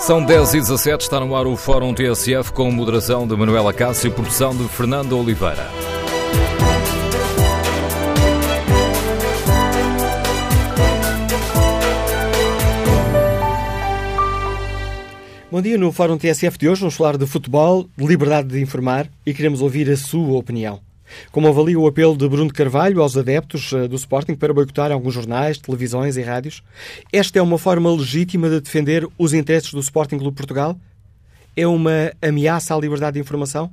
São 10 e 17, está no ar o Fórum TSF com moderação de Manuela Cássio e produção de Fernando Oliveira. Bom dia, no Fórum TSF de hoje vamos falar de futebol, de liberdade de informar e queremos ouvir a sua opinião. Como avalia o apelo de Bruno Carvalho aos adeptos eh, do Sporting para boicotar alguns jornais, televisões e rádios? Esta é uma forma legítima de defender os interesses do Sporting Clube Portugal? É uma ameaça à liberdade de informação?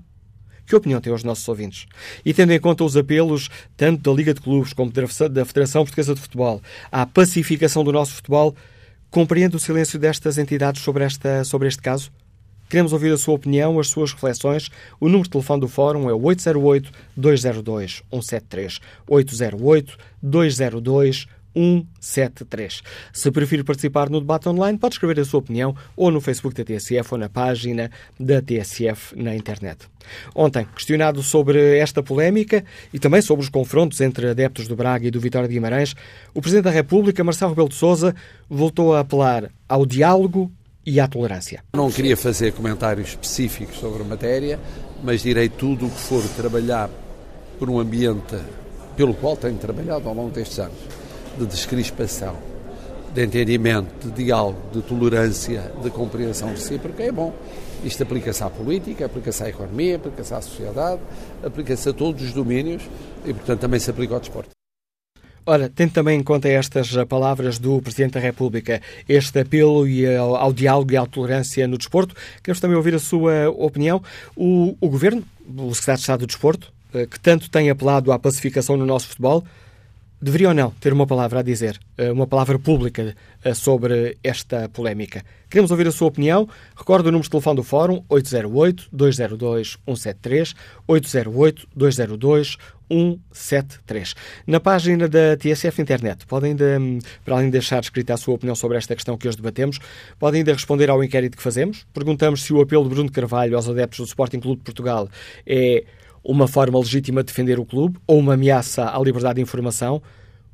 Que opinião têm os nossos ouvintes? E tendo em conta os apelos tanto da Liga de Clubes como da Federação Portuguesa de Futebol à pacificação do nosso futebol, compreende o silêncio destas entidades sobre, esta, sobre este caso? Queremos ouvir a sua opinião, as suas reflexões. O número de telefone do Fórum é o 808-202-173. 808-202-173. Se preferir participar no debate online, pode escrever a sua opinião ou no Facebook da TSF ou na página da TSF na internet. Ontem, questionado sobre esta polémica e também sobre os confrontos entre adeptos do Braga e do Vitória de Guimarães, o Presidente da República, Marcelo Rebelo de Sousa, voltou a apelar ao diálogo e à tolerância. Não queria fazer comentários específicos sobre a matéria, mas direi tudo o que for trabalhar por um ambiente pelo qual tenho trabalhado ao longo destes anos, de descrispação, de entendimento, de diálogo, de tolerância, de compreensão recíproca, é bom. Isto aplica-se à política, aplica-se à economia, aplica-se à sociedade, aplica-se a todos os domínios e, portanto, também se aplica ao desporto. Ora, tendo também em conta estas palavras do Presidente da República, este apelo ao, ao diálogo e à tolerância no desporto, queremos também ouvir a sua opinião. O, o Governo, o Secretário de Estado do Desporto, eh, que tanto tem apelado à pacificação no nosso futebol, deveria ou não ter uma palavra a dizer, eh, uma palavra pública sobre esta polémica. Queremos ouvir a sua opinião. Recordo o número de telefone do Fórum 808-202-173, 808-202-173. 173. Na página da TSF Internet, podem ainda, para além de deixar escrita a sua opinião sobre esta questão que hoje debatemos, podem ainda responder ao inquérito que fazemos. Perguntamos se o apelo de Bruno Carvalho aos adeptos do Sporting Clube de Portugal é uma forma legítima de defender o clube ou uma ameaça à liberdade de informação.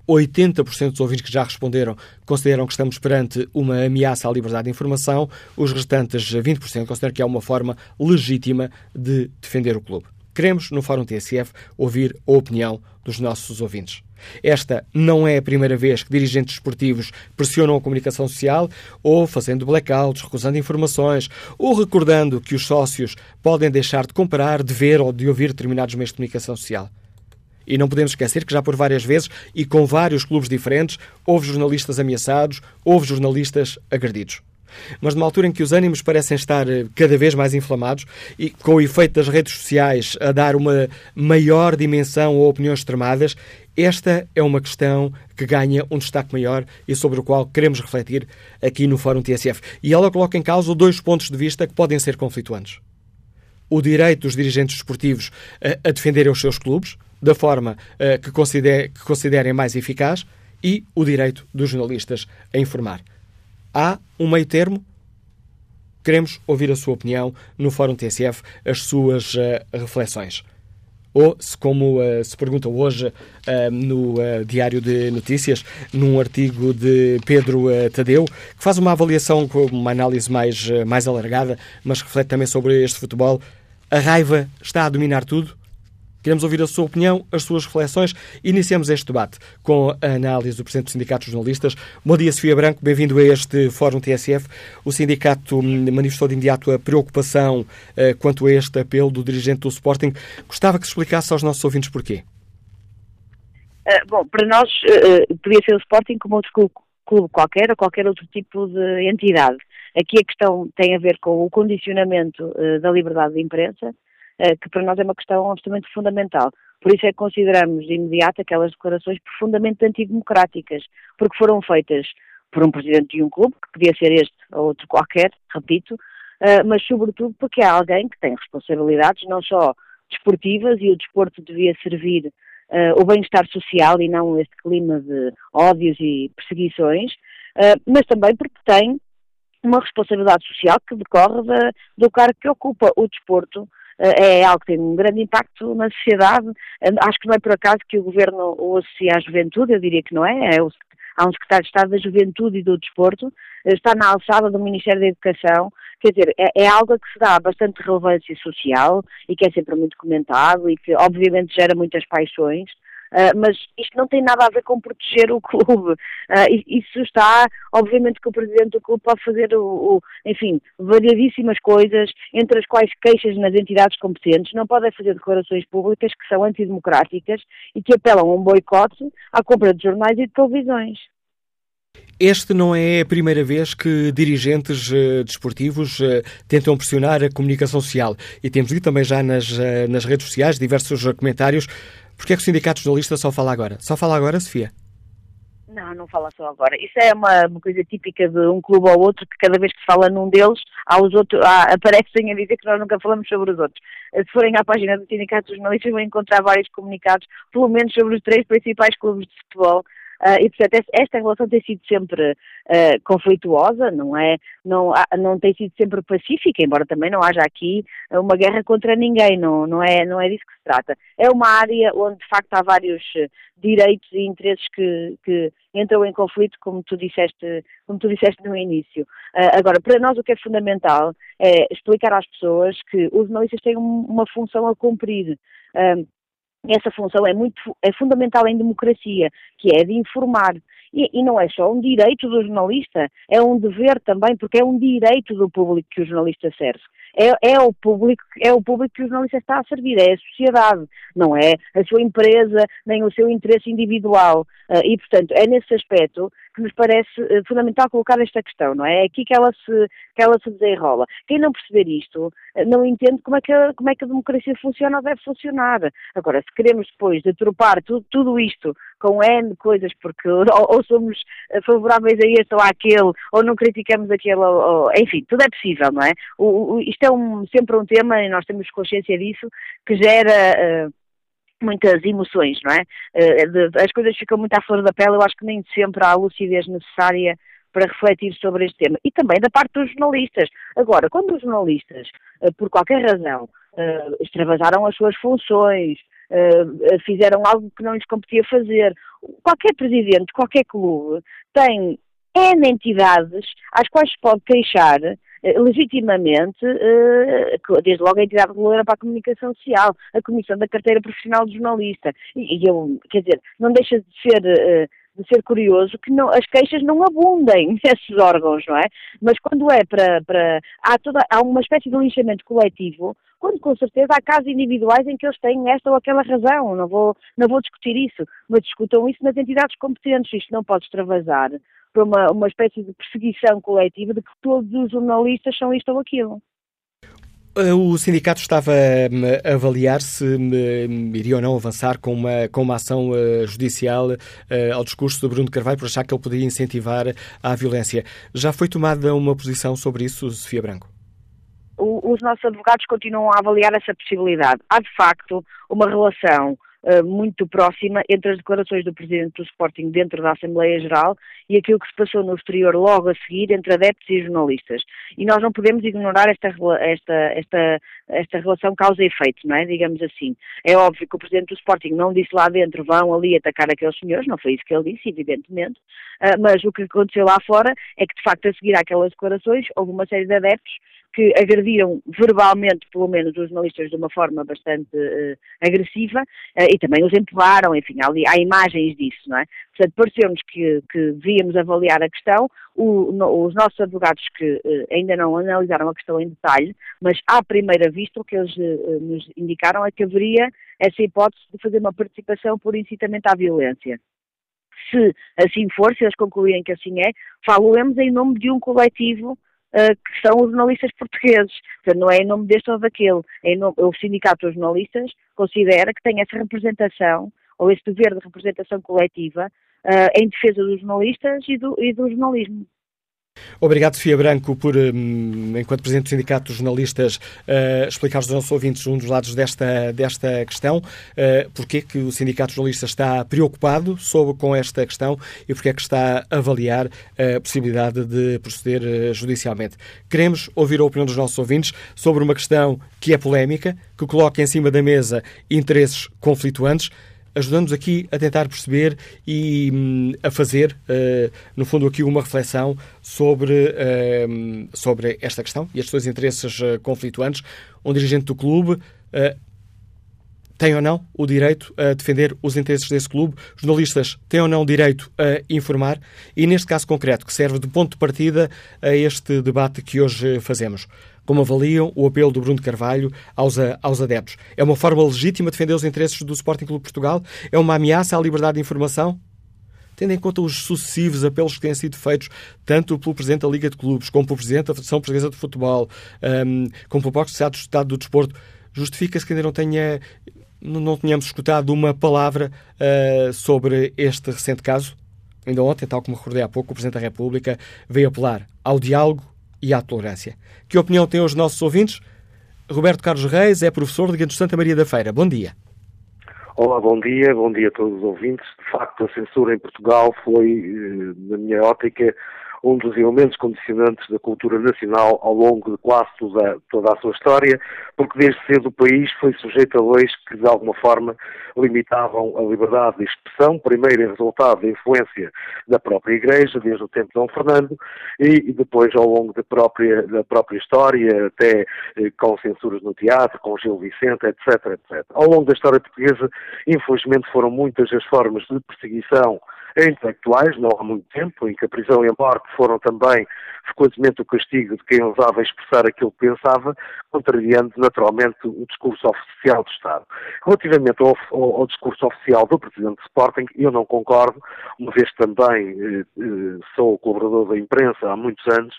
80% dos ouvintes que já responderam consideram que estamos perante uma ameaça à liberdade de informação. Os restantes 20% consideram que é uma forma legítima de defender o clube. Queremos, no Fórum TSF, ouvir a opinião dos nossos ouvintes. Esta não é a primeira vez que dirigentes esportivos pressionam a comunicação social, ou fazendo blackouts, recusando informações, ou recordando que os sócios podem deixar de comprar, de ver ou de ouvir determinados meios de comunicação social. E não podemos esquecer que já por várias vezes e com vários clubes diferentes houve jornalistas ameaçados, houve jornalistas agredidos. Mas numa altura em que os ânimos parecem estar eh, cada vez mais inflamados e com o efeito das redes sociais a dar uma maior dimensão a opiniões extremadas, esta é uma questão que ganha um destaque maior e sobre o qual queremos refletir aqui no Fórum TSF. E ela coloca em causa dois pontos de vista que podem ser conflituantes. O direito dos dirigentes esportivos a, a defenderem os seus clubes, da forma a, que, consider, que considerem mais eficaz, e o direito dos jornalistas a informar. Há um meio termo? Queremos ouvir a sua opinião no Fórum TSF, as suas uh, reflexões. Ou, se, como uh, se pergunta hoje uh, no Diário de Notícias, num artigo de Pedro Tadeu, que faz uma avaliação com uma análise mais, mais alargada, mas reflete também sobre este futebol. A raiva está a dominar tudo? Queremos ouvir a sua opinião, as suas reflexões. Iniciamos este debate com a análise do Presidente do Sindicato de Jornalistas. Bom dia, Sofia Branco. Bem-vindo a este Fórum TSF. O sindicato manifestou de imediato a preocupação eh, quanto a este apelo do dirigente do Sporting. Gostava que se explicasse aos nossos ouvintes porquê. Uh, bom, para nós uh, podia ser o Sporting como outro clube, clube qualquer ou qualquer outro tipo de entidade. Aqui a questão tem a ver com o condicionamento uh, da liberdade de imprensa que para nós é uma questão absolutamente fundamental. Por isso é que consideramos de imediato aquelas declarações profundamente antidemocráticas, porque foram feitas por um presidente de um clube, que podia ser este ou outro qualquer, repito, eh, mas sobretudo porque é alguém que tem responsabilidades não só desportivas e o desporto devia servir uh, o bem-estar social e não este clima de ódios e perseguições, uh, mas também porque tem uma responsabilidade social que decorre da, do cargo que ocupa o desporto eh, é algo que tem um grande impacto na sociedade. Acho que não é por acaso que o governo o associa à juventude, eu diria que não é, é o, há um secretário de Estado da Juventude e do Desporto, está na alçada do Ministério da Educação, quer dizer, é, é, algo que se dá bastante relevância social e que é sempre muito comentado e que obviamente gera muitas paixões, Uh, mas isto não tem nada a ver com proteger o clube. Uh, isso está, obviamente que o presidente do clube pode fazer, o, o, enfim, variadíssimas coisas, entre as quais queixas nas entidades competentes, não podem fazer declarações públicas que são antidemocráticas e que apelam a um boicote à compra de jornais e de televisões. Este não é a primeira vez que dirigentes uh, desportivos uh, tentam pressionar a comunicação social e temos visto também já nas, uh, nas redes sociais diversos comentários. Porquê é que o Sindicato Jornalista só fala agora? Só fala agora, Sofia? Não, não fala só agora. Isso é uma, uma, coisa típica de um clube ou outro, que cada vez que se fala num deles, há os outros, há, aparecem a dizer que nós nunca falamos sobre os outros. Se forem à página do Sindicato dos Jornalistas, vão encontrar vários comunicados, pelo menos sobre os três principais clubes de futebol, Uh, e, portanto, esta relação tem sido sempre uh, conflituosa, não é? Não, não tem sido sempre pacífica, embora também não haja aqui uma guerra contra ninguém, não, não, é, não é disso que se trata. É uma área onde, de facto, há vários direitos e interesses que, que entram em conflito, como tu disseste, como tu disseste no início. Uh, agora, para nós o que é fundamental é explicar às pessoas que os jornalistas têm uma função a cumprir essa função é muito é fundamental em democracia, que é de informar. E, e, não é só um direito do jornalista, é um dever também, porque é um direito do público que o jornalista serve. É, é, o público, é o público que o jornalista está a servir, é a sociedade, não é a sua empresa, nem o seu interesse individual. Uh, e, portanto, é nesse aspecto que nos parece uh, fundamental colocar esta questão, não é? É aqui que ela se, que ela se desenrola. Quem não perceber isto uh, não entende como é, que a, como é que a democracia funciona ou deve funcionar. Agora, se queremos depois deturpar tudo, tudo isto com N coisas, porque ou, ou, somos favoráveis a este ou àquele, ou não criticamos aquele, ou, ou, enfim, tudo é possível, não é? O, o, isto é um, sempre um tema, e nós temos consciência disso, que gera muitas emoções, não é? Uh, as coisas ficam muito à flor da pele, eu acho que nem sempre há a lucidez necessária para refletir sobre este tema. E também da parte dos jornalistas. Agora, quando os jornalistas, uh, por qualquer razão, uh, extravasaram as suas funções, fizeram algo que não lhes competia fazer, qualquer presidente, qualquer clube, tem N entidades às quais se pode queixar eh, legitimamente, eh, desde logo a entidade reguladora para a comunicação social, a Comissão da Carteira Profissional de Jornalista. E, eu, quer dizer, não deixa de ser eh, de ser curioso que não, as queixas não abundem nesses órgãos, não é? Mas quando é para. para há, toda, há uma espécie de linchamento coletivo, quando com certeza há casos individuais em que eles têm esta ou aquela razão, não vou, não vou discutir isso, mas discutam isso nas entidades competentes, isto não pode extravasar para uma, uma espécie de perseguição coletiva de que todos os jornalistas são isto ou aquilo. Eh, o sindicato estava hum, a avaliar se hum, iria ou não avançar com uma, com uma ação uh, judicial uh, ao discurso de Bruno Carvalho por achar que ele poderia incentivar a violência. Já foi tomada uma posição sobre isso, Sofia Branco? Os nossos advogados continuam a avaliar essa possibilidade. Há, de facto, uma relação eh, muito próxima entre as declarações do Presidente do Sporting dentro da Assembleia Geral e aquilo que se passou no exterior logo a seguir entre adeptos e jornalistas. E nós não podemos ignorar esta, esta, esta, esta relação causa e efeito, não é? Digamos assim. É óbvio que o Presidente do Sporting não disse lá dentro vão ali atacar aqueles senhores, não foi isso que ele disse, evidentemente, uh, mas o que aconteceu lá fora é que, de facto, a seguir àquelas declarações, houve uma série de adeptos que agrediram verbalmente, pelo menos, os jornalistas de uma forma bastante uh, agressiva uh, e também os empurraram, enfim, há, há imagens disso, não é? Portanto, pareceu-nos que, que devíamos avaliar a questão, o, no, os nossos advogados que uh, ainda não analisaram a questão em detalhe, mas à primeira vista o que eles nos indicaram é que haveria essa hipótese de fazer uma participação por incitamento à violência se assim for, se eles concluírem que assim é, falamos em nome de um coletivo que são os jornalistas portugueses. Portanto, não é em nome deste ou daquele. É nome, o Sindicato dos Jornalistas considera que tem essa representação, ou esse dever de representação coletiva, uh, em defesa dos jornalistas e do, e do jornalismo. Obrigado, Sofia Branco, por, hum, enquanto Presidente do Sindicato dos Jornalistas, uh, explicar aos nossos ouvintes um dos lados desta, desta questão, uh, porque que o Sindicato dos Jornalistas está preocupado sobre, com esta questão e porque é que está a avaliar a possibilidade de proceder judicialmente. Queremos ouvir a opinião dos nossos ouvintes sobre uma questão que é polémica, que coloca em cima da mesa interesses conflituantes. Ajudando-nos aqui a tentar perceber e hum, a fazer, uh, no fundo, aqui uma reflexão sobre, uh, sobre esta questão e estes dois interesses uh, conflituantes. Um dirigente do clube tem ou não o direito a defender os interesses desse clube, jornalistas têm ou não o direito a informar e, neste caso concreto, que serve de ponto de partida a este debate que hoje fazemos. Como avaliam o apelo do Bruno Carvalho aos, aos adeptos? É uma forma legítima de defender os interesses do Sporting Clube Portugal? É uma ameaça à liberdade de informação? tendo em conta os sucessivos apelos que têm sido feitos tanto pelo Presidente da Liga de Clubes, como pelo Presidente da Federação Portuguesa de Futebol, um, como pelo próprio Estado do Desporto, justifica-se que ainda não tenha não tínhamos escutado uma palavra uh, sobre este recente caso. Ainda ontem, tal como recordei há pouco, o Presidente da República veio apelar ao diálogo e à tolerância. Que opinião têm os nossos ouvintes? Roberto Carlos Reis é professor de Gantos Santa Maria da Feira. Bom dia. Olá, bom dia, bom dia a todos os ouvintes. De facto, a censura em Portugal foi, eh, na minha ótica, um dos elementos condicionantes da cultura nacional ao longo de quase toda, toda a sua história, porque desde cedo o país foi sujeito a leis que de alguma forma limitavam a liberdade de expressão, primeiro em resultado da influência da própria Igreja, desde o tempo de Dom Fernando, e depois ao longo da própria, da própria história, até eh, com censuras no teatro, com Gil Vicente, etc, etc. Ao longo da história portuguesa, infelizmente foram muitas as formas de perseguição intelectuais, não há muito tempo, em que a prisão e a morte foram também frequentemente o castigo de quem ousava expressar aquilo que pensava, contrariando naturalmente o discurso oficial do Estado. Relativamente ao, ao, ao discurso oficial do Presidente de Sporting, eu não concordo, uma vez também eh, eh, sou colaborador da imprensa há muitos anos,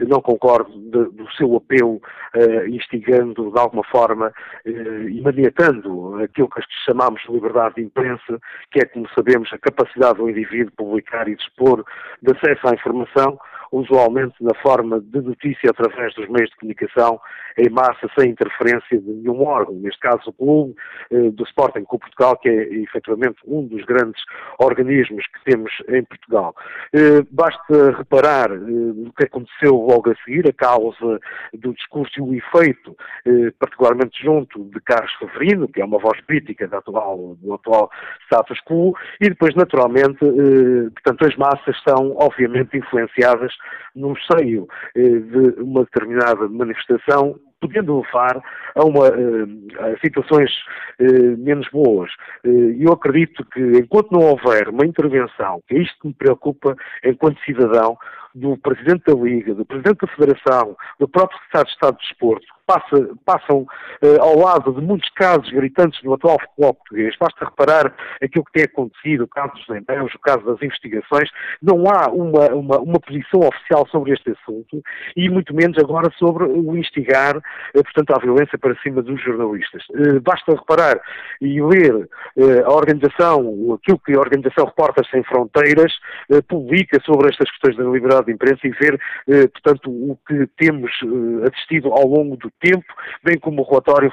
não concordo de, do seu apelo eh, instigando de alguma forma eh, e maniatando aquilo que chamamos de liberdade de imprensa, que é, como sabemos, a capacidade do indivíduo publicar e dispor de acesso à informação, usualmente na forma de notícia através dos meios de comunicação, em massa, sem interferência de nenhum órgão, neste caso o Clube eh, do Sporting com Portugal, que é efetivamente um dos grandes organismos que temos em Portugal. Eh, basta reparar eh, o que aconteceu logo a seguir, a causa do discurso e o efeito, particularmente junto de Carlos Severino, que é uma voz crítica do atual, do atual status quo, e depois, naturalmente, portanto, as massas são, obviamente, influenciadas no seio de uma determinada manifestação podendo levar a, uma, eh, a situações eh, menos boas. Eh, eu acredito que enquanto não houver uma intervenção, que é isto que me preocupa enquanto cidadão, do Presidente da Liga, do Presidente da Federação, do próprio Secretário de Estado de Desporto, passa, passam uh, ao lado de muitos casos gritantes do atual futebol português. Basta reparar aquilo que tem acontecido, o caso dos empenhos, o caso das investigações. Não há uma, uma, uma, posição oficial sobre este assunto e muito menos agora sobre o instigar, uh, portanto, a violência para cima dos jornalistas. Uh, basta reparar e ler a organização, aquilo que a Organização Repórteres Sem Fronteiras publica sobre estas questões da liberdade de imprensa e ver, portanto, o que temos assistido ao longo do tempo, bem como o relatório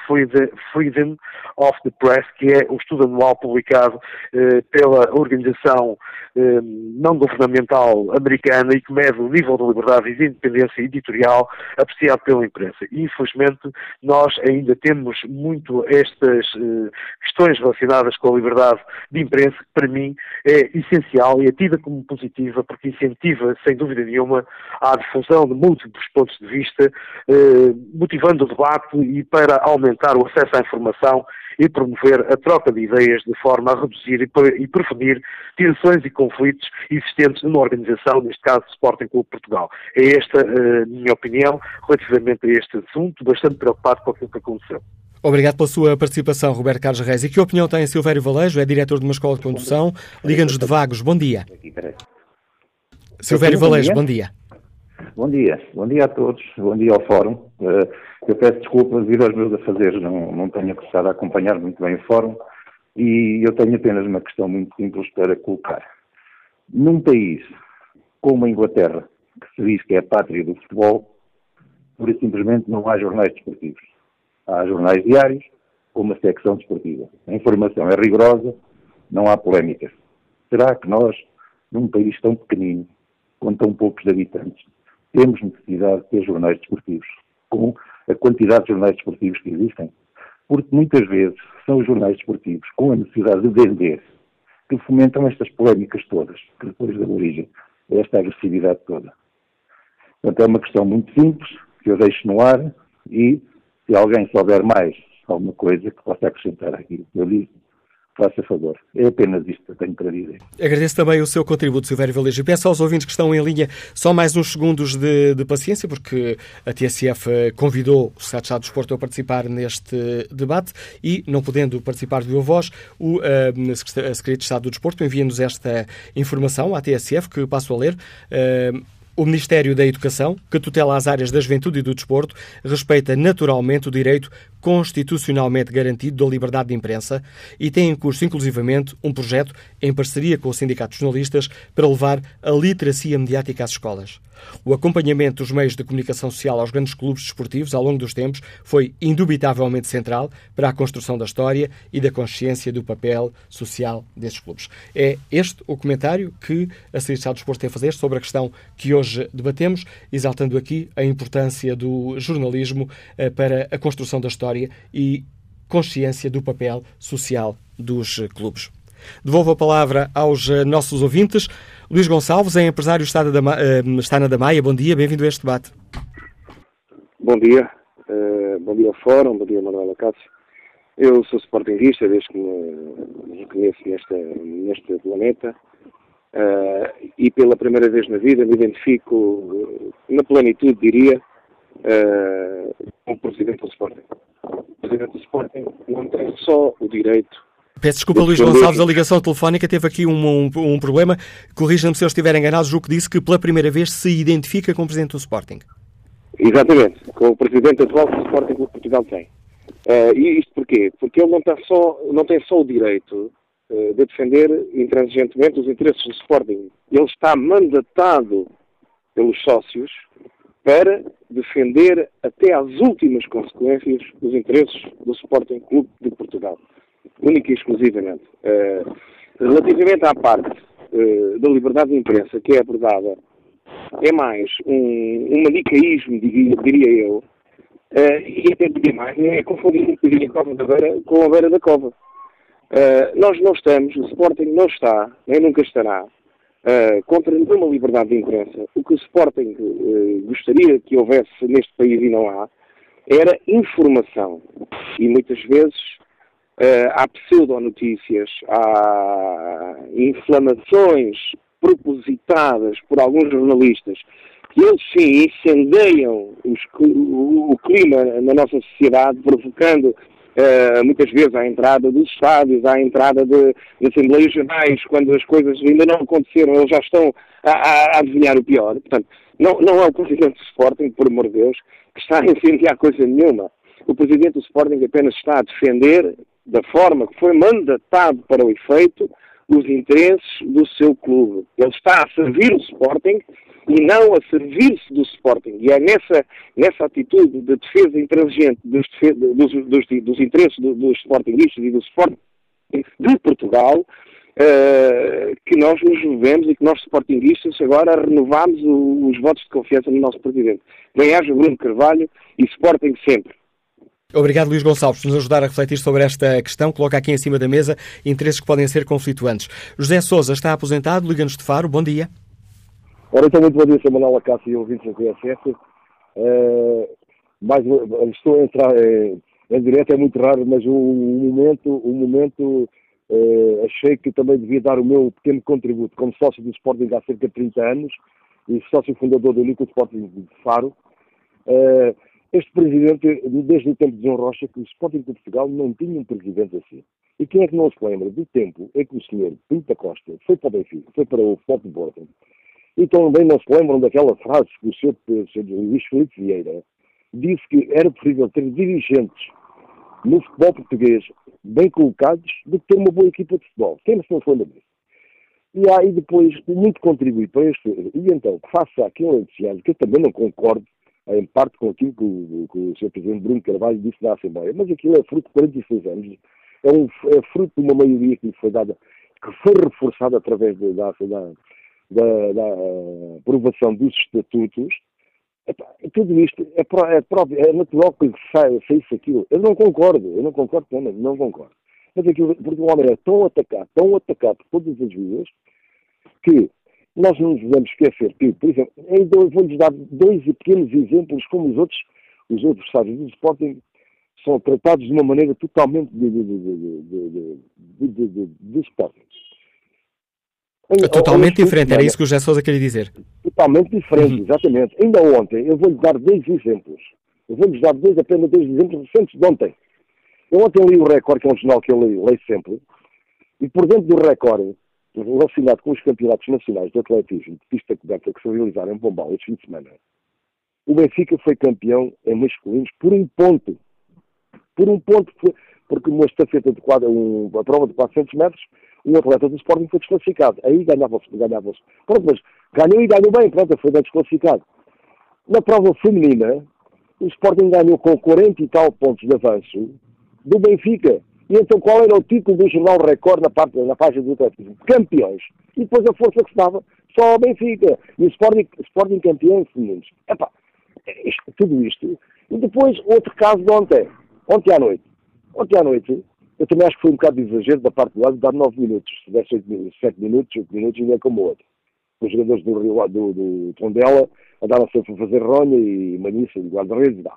Freedom of the Press, que é o estudo anual publicado eh, pela organização eh, não governamental americana e que mede o nível de liberdade e de independência editorial apreciado pela imprensa. E, infelizmente, nós ainda temos muito estas eh, questões relacionadas com a liberdade de imprensa, que para mim é essencial e é tida como positiva, porque incentiva, sem dúvida nenhuma, a difusão de múltiplos pontos de vista, eh, motivando o debate e para aumentar o acesso à informação e promover a troca de ideias de forma a reduzir e prevenir tensões e conflitos existentes numa organização, neste caso Sporting Clube Portugal. É esta a uh, minha opinião relativamente a este assunto, bastante preocupado com aquilo que aconteceu. Obrigado pela sua participação, Roberto Carlos Reis. E que opinião tem Silvério Valejo, é diretor de uma escola de condução, Liga-nos de Vagos. Bom dia. Silvério Valejo, bom dia. Bom dia, bom dia a todos, bom dia ao Fórum. Eh, eu peço desculpa devido aos meus afazeres, não, não tenho começado a acompanhar muito bem o Fórum e eu tenho apenas uma questão muito simples para colocar. Num país como a Inglaterra, que se diz que é a pátria do futebol, por isso simplesmente não há jornais desportivos. Há jornais diários com uma secção desportiva. A informação é rigorosa, não há polémicas. Será que nós, num país tão pequenino, com tão poucos habitantes, temos necessidade de ter jornais desportivos, com a quantidade de jornais desportivos que existem. porque muitas vezes são os jornais desportivos, com a necessidade de vender, que fomentam estas polémicas todas, que depois dão origem a esta agressividade toda. Portanto, é uma questão muito simples, que eu deixo no ar, e se alguém souber mais alguma coisa que possa acrescentar aqui, eu digo, faça favor. É apenas isto que eu tenho para dizer. Agradeço também o seu contributo, Silvério Valejo. Peço aos ouvintes que estão em linha só mais uns segundos de, de paciência, porque a TSF eh, convidou o Secretário de Estado do Desporto a participar neste debate e, não podendo participar de viva voz, o uh, Secretário de Estado do Desporto envia-nos esta informação à TSF, que passo a ler. Uh, o Ministério da Educação, que tutela as áreas da juventude e do desporto, respeita naturalmente o direito constitucionalmente garantido da liberdade de imprensa e tem em curso, inclusivamente, um projeto em parceria com o Sindicato de Jornalistas para levar a literacia mediática às escolas. O acompanhamento dos meios de comunicação social aos grandes clubes desportivos ao longo dos tempos foi indubitavelmente central para a construção da história e da consciência do papel social desses clubes. É este o comentário que a Secretaria de Desporto tem a fazer sobre a questão que hoje debatemos, exaltando aqui a importância do jornalismo eh, para a construção da história história e consciência do papel social dos clubes. Devolvo a palavra aos eh, nossos ouvintes. Luís Gonçalves, é empresário está na Damaia. Bom dia, bem-vindo a este debate. Bom dia. Uh, bom dia ao Fórum, bom dia Manuela Cássio. Eu sou sportinguista desde que me reconheço nesta, neste planeta uh, e pela primeira vez na vida me identifico na plenitude, diria, uh, como Presidente do Sporting. O Presidente do Sporting não tem só o direito Peço desculpa, Luís Gonçalves, a ligação telefónica teve aqui um, um, um problema. Corrija-me se eu estiver enganado, julgo que disse que pela primeira vez se identifica com o Presidente do Sporting. Exatamente, com o Presidente atual do Sporting que Portugal tem. Uh, e isto porquê? Porque ele não, tem só, não tem só o direito uh, de defender intransigentemente os interesses do Sporting. Ele está mandatado pelos sócios para defender até às últimas consequências os interesses do Sporting Clube de Portugal, única e exclusivamente. Uh, relativamente à parte uh, da liberdade de imprensa que é abordada, é mais um, um manicaísmo, diria, eu, uh, e até diria mais, é confundir um bocadinho a cova da beira com a beira da cova. nós não estamos, o Sporting não está, nem nunca estará, uh, contra nenhuma liberdade de imprensa. O que o Sporting uh, gostaria que houvesse neste país e não há, era informação. E muitas vezes uh, há pseudonotícias, há inflamações propositadas por alguns jornalistas que eles sim incendeiam os, o, o, clima na nossa sociedade, provocando uh, muitas vezes à entrada dos estádios, à entrada de, de Assembleias Gerais, quando as coisas ainda não aconteceram, eles já estão a, a, a adivinhar o pior. Portanto, não, não é o Presidente do Sporting, por amor de Deus, que está a incendiar coisa nenhuma. O Presidente do Sporting apenas está a defender, da forma que foi mandatado para o efeito, os interesses do seu clube. Ele está a servir o Sporting e não a servir-se do Sporting. E é nessa, nessa atitude de defesa intransigente dos, dos, dos, dos interesses dos Sportingistas e do Sporting de Portugal uh, que nós nos movemos e que nós, Sportingistas, agora renovamos o, os votos de confiança no nosso Presidente. Bem-haja Bruno Carvalho e Sporting sempre. Obrigado, Luís Gonçalves, por nos ajudar a refletir sobre esta questão. Coloca aqui em cima da mesa interesses que podem ser conflituantes. José Souza está aposentado, liga-nos de Faro. Bom dia. Ora, então, muito bom dia, Sr. Manuel Acácio e ouvintes da TSF. Uh, mais, estou a entrar em, em direto, é muito raro, mas o, momento, o momento uh, achei que também devia dar o meu pequeno contributo como sócio do Sporting há cerca de 30 anos e sócio fundador do Único Sporting de Faro. Uh, este presidente, desde o tempo de João Rocha, que o Sporting de Portugal não tinha um presidente assim. E quem é que não se lembra do tempo em que o senhor Pinto da Costa foi para o Benfica, foi para o Sporting Porto, e também não se lembram daquela frase que o Sr. Luís Felipe Vieira disse que era preferível ter dirigentes no futebol português bem colocados do que ter uma boa equipa de futebol. Quem não se lembra disso? E aí depois muito contribui para este. E então, faça aquele entusiasmo, que eu também não concordo em parte com aquilo que o, que o Sr. Presidente Bruno Carvalho disse na Assembleia, mas aquilo é fruto de 46 anos, é, um, é fruto de uma maioria que lhe foi dada, que foi reforçada através da, da, da, da aprovação dos estatutos, tudo isto é, é, próprio, é natural que saia, saísse aquilo. Eu não concordo, eu não concordo também, não concordo. Mas aquilo, porque o homem é tão atacado, tão atacado por todas as vias, que nós não nos devemos esquecer que, por exemplo, vou-lhes dar dois pequenos exemplos como os outros, os outros adversários do Sporting são tratados de uma maneira totalmente de, de, de, de, de Sporting. Totalmente diferente, era isso que o José Sousa queria dizer. Totalmente diferente, uhum. exatamente. Ainda ontem, eu vou-lhe dar dois exemplos. Eu vou-lhes dar dois, apenas dois exemplos recentes de ontem. Eu ontem li o Record, que é um jornal que eu leio, leio sempre, e por dentro do Record, relacionado com os campeonatos nacionais de atletismo de pista coberta que se realizaram em Pombal este fim de semana, o Benfica foi campeão em masculinos por um ponto. Por um ponto, porque uma estafeta de quadra, um, a prova de 400 metros, um atleta do Sporting foi desclassificado. Aí ganhava-se, ganhava-se. Pronto, mas ganhou e ganhou bem, pronto, foi bem desclassificado. Na prova feminina, o Sporting ganhou com 40 e tal pontos de avanço do Benfica. E então qual era o título do jornal Record na, parte, na página do atletismo? Campeões. E depois a força que se dava só ao Benfica. E o Sporting, Sporting campeão femininos. Epá, isto, tudo isto. E depois outro caso de ontem. Ontem à noite. Ontem à noite, eu também acho que foi um bocado de exagero da parte do lado de dar 9 minutos. Se der 7 minutos, 8 minutos, ainda é como o outro. Os jogadores do, Rio, do, do Tondela andaram sempre a fazer ronha e maniça e guarda-redes e dá.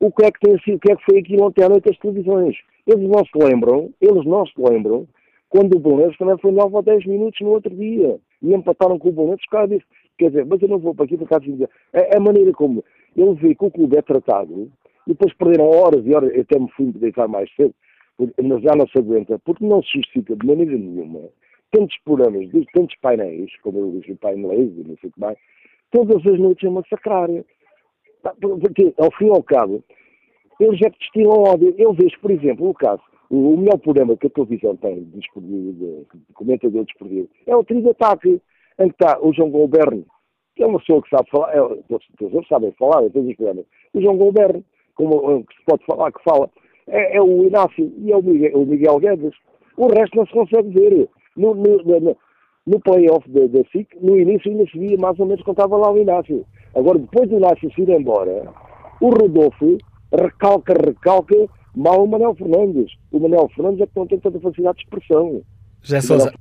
O que é que tem sido, o que é que foi aqui ontem à noite as televisões? Eles não se lembram, eles não se lembram, quando o Belenenses também foi 9 ou 10 minutos no outro dia. E empataram com o Belenenses por causa disso. Quer dizer, mas eu não vou para aqui por causa disso. É a maneira como ele vê que o clube é tratado, e depois perderam horas e horas, eu até me fui deitar mais cedo, mas já não se aguenta, porque não se justifica de maneira nenhuma tantos programas, tantos painéis, como eu disse, painéis e não sei o que mais, todas as noites a massacrar. Porque, ao fim e ao cabo, eles é que destilam ódio. Eu vejo, por exemplo, o caso, o melhor programa que a televisão tem de, de, de comentador desportivo é o Trio de Ataque, em que está o João Goldberg, que é uma pessoa que sabe falar, é, todos, sabem falar, é todos os programas, o João Goldberg, como que se pode falar, que fala, é, é o Inácio e é o Miguel, o Miguel, Guedes. O resto não se consegue ver. No, no, no, no playoff da, SIC, no início ainda se via mais ou menos quando estava lá o Inácio. Agora, depois do Inácio se ir embora, o Rodolfo recalca, recalca mal o Manuel Fernandes. O Manuel Fernandes é que não tem tanta facilidade de expressão. José Sousa,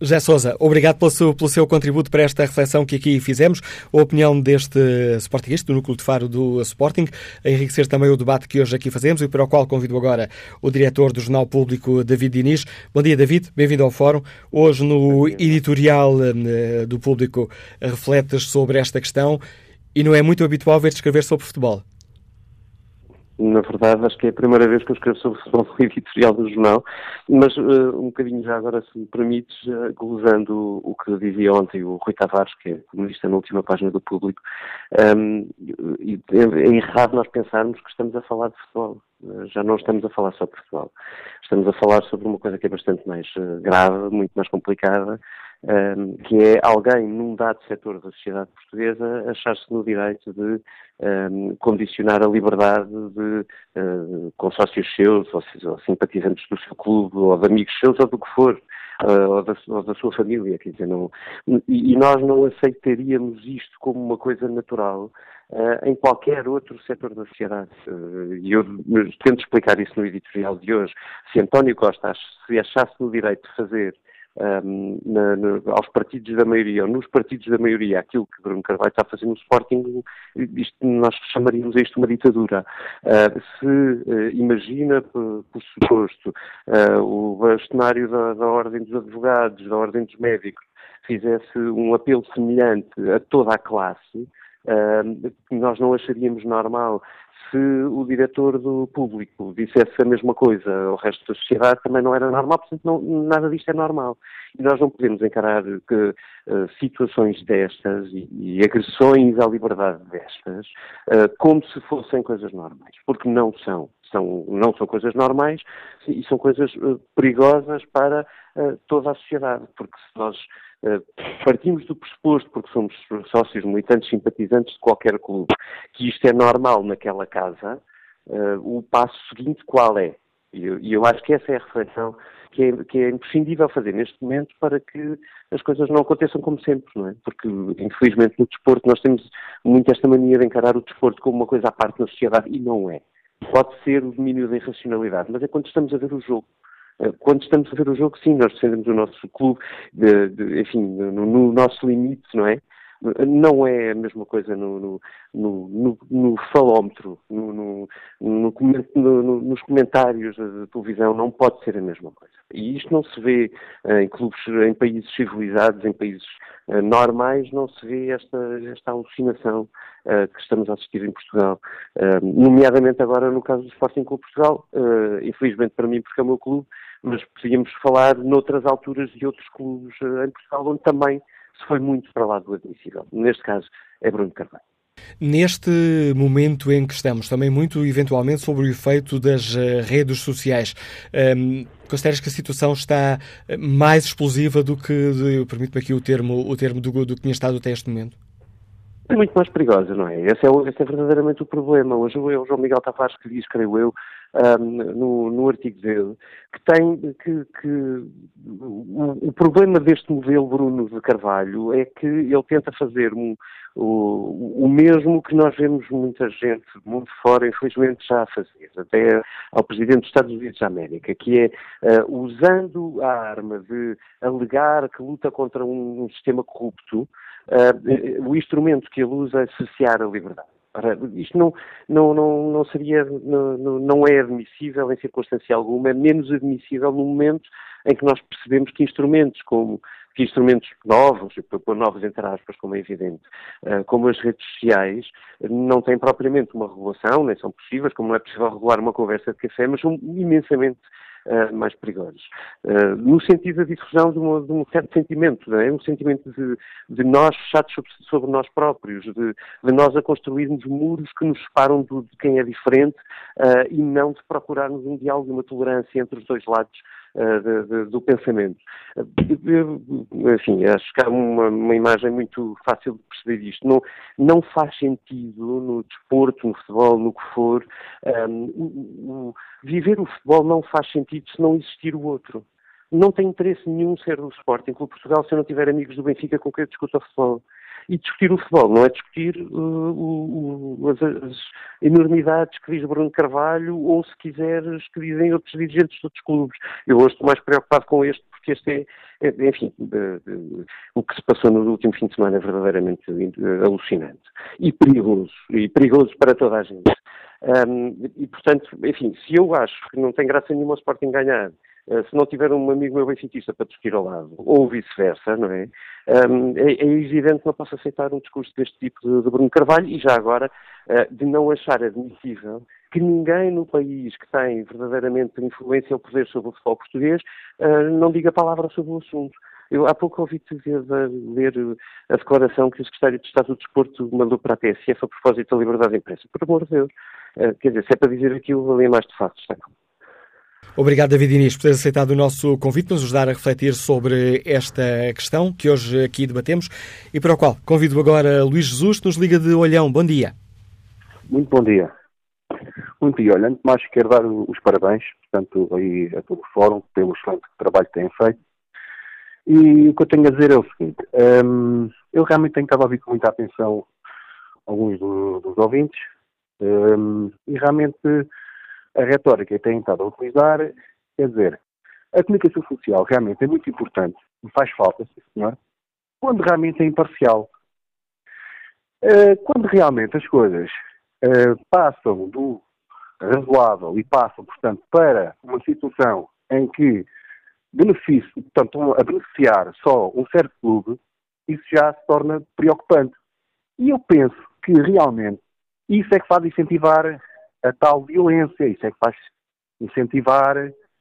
José Sousa, obrigado pelo seu, pelo seu, contributo para esta reflexão que aqui fizemos, a opinião deste Sportingista, do Núcleo de Faro do Sporting, a enriquecer também o debate que hoje aqui fazemos e para o qual convido agora o diretor do Jornal Público, David Diniz. Bom dia, David, bem-vindo ao Fórum. Hoje, no editorial uh, do Público, refletes sobre esta questão e não é muito habitual ver-te escrever sobre futebol na verdade, acho que é a primeira vez que eu escrevo sobre futebol no editorial do jornal, mas uh, um bocadinho já agora, se me permites, uh, glosando o, que dizia ontem o Rui Tavares, que é comunista na última página do público, um, é, é errado nós pensarmos que estamos a falar de futebol. Uh, já não estamos a falar só de futebol. Estamos a falar sobre uma coisa que é bastante mais grave, muito mais complicada, um, que é alguém num dado setor da sociedade portuguesa achar-se no direito de um, condicionar a liberdade de uh, consórcios seus, ou, ou simpatizantes do seu clube, ou de amigos seus, ou do que for. Uh, ou, da, ou, da, sua família, quer dizer, não, e, e, nós não aceitaríamos isto como uma coisa natural uh, em qualquer outro setor da sociedade. Uh, e eu, tento explicar isso no editorial de hoje. Se António Costa se achasse no direito de fazer um, na, na, aos partidos da maioria, ou nos partidos da maioria, aquilo que Bruno Carvalho está fazer no Sporting, isto, nós chamaríamos isto uma ditadura. Uh, se uh, imagina, por, por suposto, uh, o bastonário da, da Ordem dos Advogados, da Ordem dos Médicos, fizesse um apelo semelhante a toda a classe, nós não acharíamos normal se o diretor do público dissesse a mesma coisa ao resto da sociedade, também não era normal, portanto não, nada disto é normal. E nós não podemos encarar que, uh, situações destas e, e, agressões à liberdade destas uh, como se fossem coisas normais, porque não são. São, não são coisas normais e são coisas uh, perigosas para toda a sociedade, porque se nós partimos do pressuposto, porque somos sócios, militantes, simpatizantes de qualquer clube, que isto é normal naquela casa, uh, o passo seguinte qual é? E eu, eu, acho que essa é a reflexão que é, que é imprescindível fazer neste momento para que as coisas não aconteçam como sempre, não é? Porque, infelizmente, no desporto nós temos muito esta mania de encarar o desporto como uma coisa à parte na sociedade e não é. Pode ser o domínio da irracionalidade, mas é quando estamos a ver o jogo. Eh, quando estamos a ver o jogo, sim, nós defendemos o nosso clube, de, de, enfim, no, no, nosso limite, não é? Não é a mesma coisa no, no, no, no falómetro, no, nos comentários da televisão, não pode ser a mesma coisa. E isto não se vê em clubes, em países civilizados, em países uh, normais, não se vê esta, esta alucinação uh, que estamos a assistir em Portugal. Uh, nomeadamente agora no caso do Sporting Clube Portugal, infelizmente para mim porque é o meu clube, mas podíamos falar noutras alturas de outros clubes em Portugal onde também se foi muito para lá do admissível. Neste caso, é Bruno Carvalho. Neste momento em que estamos, também muito eventualmente sobre o efeito das uh, redes sociais, um, consideras que a situação está eh, mais explosiva do que, permite-me aqui o termo, o termo do, do que tinha estado até este momento? É muito mais perigosa, não é? Esse é, esse é verdadeiramente o problema. Hoje o João Miguel Tavares que diz, creio eu, um, no, no, artigo dele, que tem que, que o, o, problema deste modelo Bruno de Carvalho é que ele tenta fazer um, o, o mesmo que nós vemos muita gente do mundo fora, infelizmente, já a fazer, até ao Presidente dos Estados Unidos da América, que é uh, usando a arma de alegar que luta contra um, um sistema corrupto, uh, o instrumento que ele usa é associar a liberdade. Ora, isto não, não, não, não seria, não, não é admissível em circunstância alguma, é menos admissível no momento em que nós percebemos que instrumentos como que instrumentos novos, novos entre aspas, como é evidente, eh, como as redes sociais, não têm propriamente uma regulação, nem são possíveis, como não é possível regular uma conversa de café, mas são imensamente uh, mais perigosos. Uh, no sentido da difusão de, uma, de, um certo sentimento, é? um sentimento de, de nós fechados sobre, sobre, nós próprios, de, de, nós a construirmos muros que nos separam do, de quem é diferente uh, e não de procurarmos um diálogo e uma tolerância entre os dois lados de, de, do pensamento. Uh, enfim, acho que há uma, uma, imagem muito fácil de perceber isto. Não, não faz sentido no desporto, no futebol, no que for, um, o, o, viver o futebol não faz sentido se não existir o outro. Não tem interesse nenhum ser do Sporting Clube Portugal se eu não tiver amigos do Benfica com quem eu discuto o futebol. E discutir o futebol não é discutir uh, as, as, enormidades que diz Bruno Carvalho ou, se quiseres, que dizem outros dirigentes de outros clubes. Eu hoje estou mais preocupado com este porque este é, é enfim, de, de, o que se passou no último fim de semana é verdadeiramente alucinante e perigoso, e perigoso para toda a gente. Um, e, portanto, enfim, se eu acho que não tem graça nenhuma o Sporting ganhar se não tiver um amigo meu benfiquista para discutir ao lado, ou vice-versa, não é? é? é? evidente que não posso aceitar um discurso deste tipo de, de Bruno Carvalho e já agora eh, de não achar admissível que ninguém no país que tem verdadeiramente influência ou poder sobre o futebol português eh, não diga palavra sobre o assunto. Eu há pouco ouvi-te ler a declaração que o Secretário de Estado do Desporto mandou para a TSF a propósito da liberdade de imprensa. Por amor de Deus. Quer dizer, se é para dizer aquilo, ali é mais de facto, está Obrigado, David Inês, por ter aceitado o nosso convite para nos ajudar a refletir sobre esta questão que hoje aqui debatemos e para o qual convido agora Luís Jesus, que nos liga de Olhão. Bom dia. Muito bom dia. Muito bem, olha, antes de mais quero dar os parabéns, portanto, aí a todo o fórum, pelo excelente trabalho que têm feito. E o que eu tenho a dizer é o seguinte, um, eu realmente tenho estado a ouvir com muita atenção alguns do, dos ouvintes, um, e realmente a retórica que têm estado a utilizar, quer dizer, a comunicação social realmente é muito importante, faz falta, senhor, quando realmente é imparcial. Uh, quando realmente as coisas uh, passam do razoável e passam, portanto, para uma situação em que benefício, portanto, a beneficiar só um certo clube, isso já se torna preocupante. E eu penso que realmente isso é que faz incentivar a tal violência, isso é que faz incentivar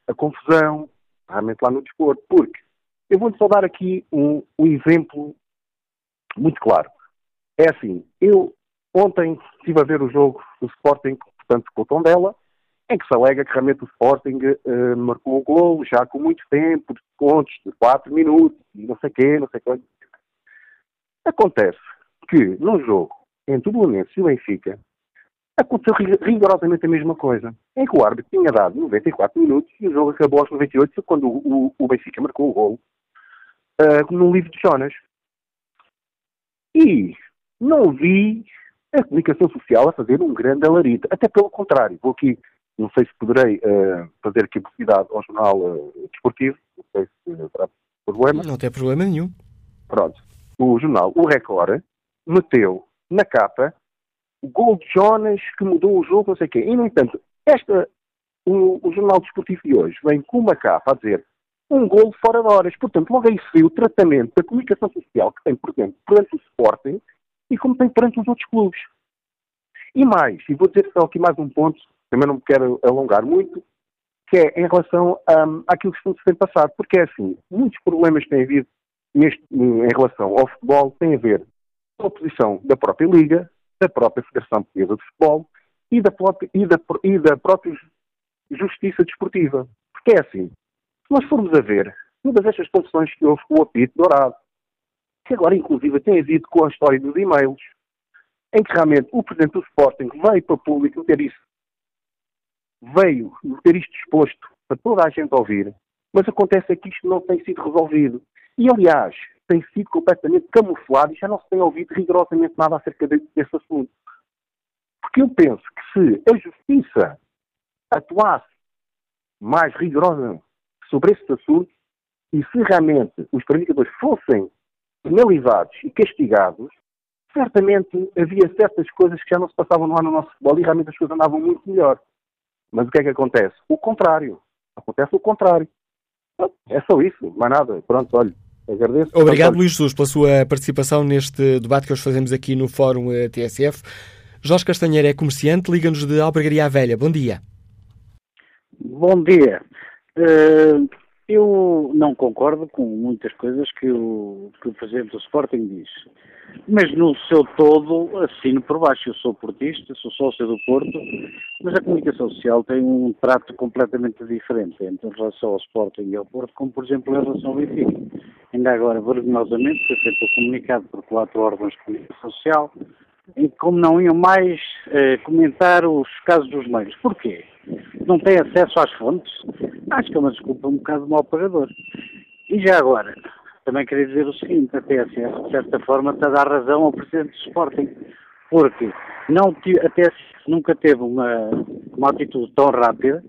a confusão, realmente lá no desporto. Porque eu vou-lhe só dar aqui um, um exemplo muito claro. É assim, eu ontem estive a ver o jogo do Sporting, portanto, com o tom dela, em que se alega que realmente o Sporting uh, marcou o gol já com muito tempo, de contos de 4 minutos, e não sei quê, não sei quê. Acontece que num jogo entre o Belenenses e o Benfica, aconteceu rigorosamente a mesma coisa. Em que o árbitro tinha dado 94 minutos e o jogo acabou aos 98, quando o, o, o Benfica marcou o gol uh, no livro de Jonas. E não vi a comunicação social a fazer um grande alarido. Até pelo contrário, vou aqui, não sei se poderei uh, fazer aqui publicidade ao jornal uh, desportivo, não sei se terá problema. Não tem problema nenhum. Pronto. O jornal, o Record, meteu na capa gol de Jonas que mudou o jogo, não sei o quê. E, no entanto, esta, o, o jornal desportivo de hoje vem com uma capa a dizer um gol fora de horas. Portanto, logo aí se o tratamento da comunicação social que tem, por exemplo, perante o Sporting e como tem perante os outros clubes. E mais, e vou dizer só aqui mais um ponto, também não me quero alongar muito, que é em relação um, àquilo que se tem passado, porque é assim, muitos problemas que têm havido neste, em relação ao futebol têm a ver com a posição da própria Liga, da própria Federação Portuguesa de Futebol e da, e, da, e da própria Justiça Desportiva. Porque é assim, se nós formos a ver, todas estas confusões que houve com o apito dourado, que agora inclusive tem havido com a história dos e-mails, em que realmente o Presidente do Sporting veio para o público ter isso, veio ter isto exposto para toda a gente ouvir, mas acontece é que isto não tem sido resolvido. E, aliás, tem sido completamente camuflado e já não se tem ouvido rigorosamente nada acerca desse assunto. Porque eu penso que se a Justiça atuasse mais rigorosamente sobre esse assunto e se realmente os praticadores fossem penalizados e castigados, certamente havia certas coisas que já não se passavam lá no nosso futebol e realmente as coisas andavam muito melhor. Mas o que é que acontece? O contrário. Acontece o contrário. É só isso, mais nada. Pronto, olha, agradeço. Obrigado, Luís Jesus, pela sua participação neste debate que hoje fazemos aqui no Fórum eh, TSF. Jorge Castanheira é comerciante, liga-nos de Albergaria Velha. Bom dia. Bom dia. Uh, eu não concordo com muitas coisas que o, que o Presidente do Sporting diz, mas no seu todo assino por baixo. Eu sou portista, sou sócio do Porto, mas a comunicação social tem um trato completamente diferente entre em relação ao Sporting e ao Porto, como por exemplo em relação ao Benfica. Ainda agora, vergonhosamente, foi feito o comunicado por quatro órgãos de comunicação social, em como não iam mais eh, comentar os casos dos meios. Porquê? Não têm acesso às fontes? Acho que é uma desculpa um bocado mal pagador. E já agora, também queria dizer o seguinte, a TSF, de certa forma, está a dar razão ao Presidente do Sporting, porque não, a TSF nunca teve uma, uma atitude tão rápida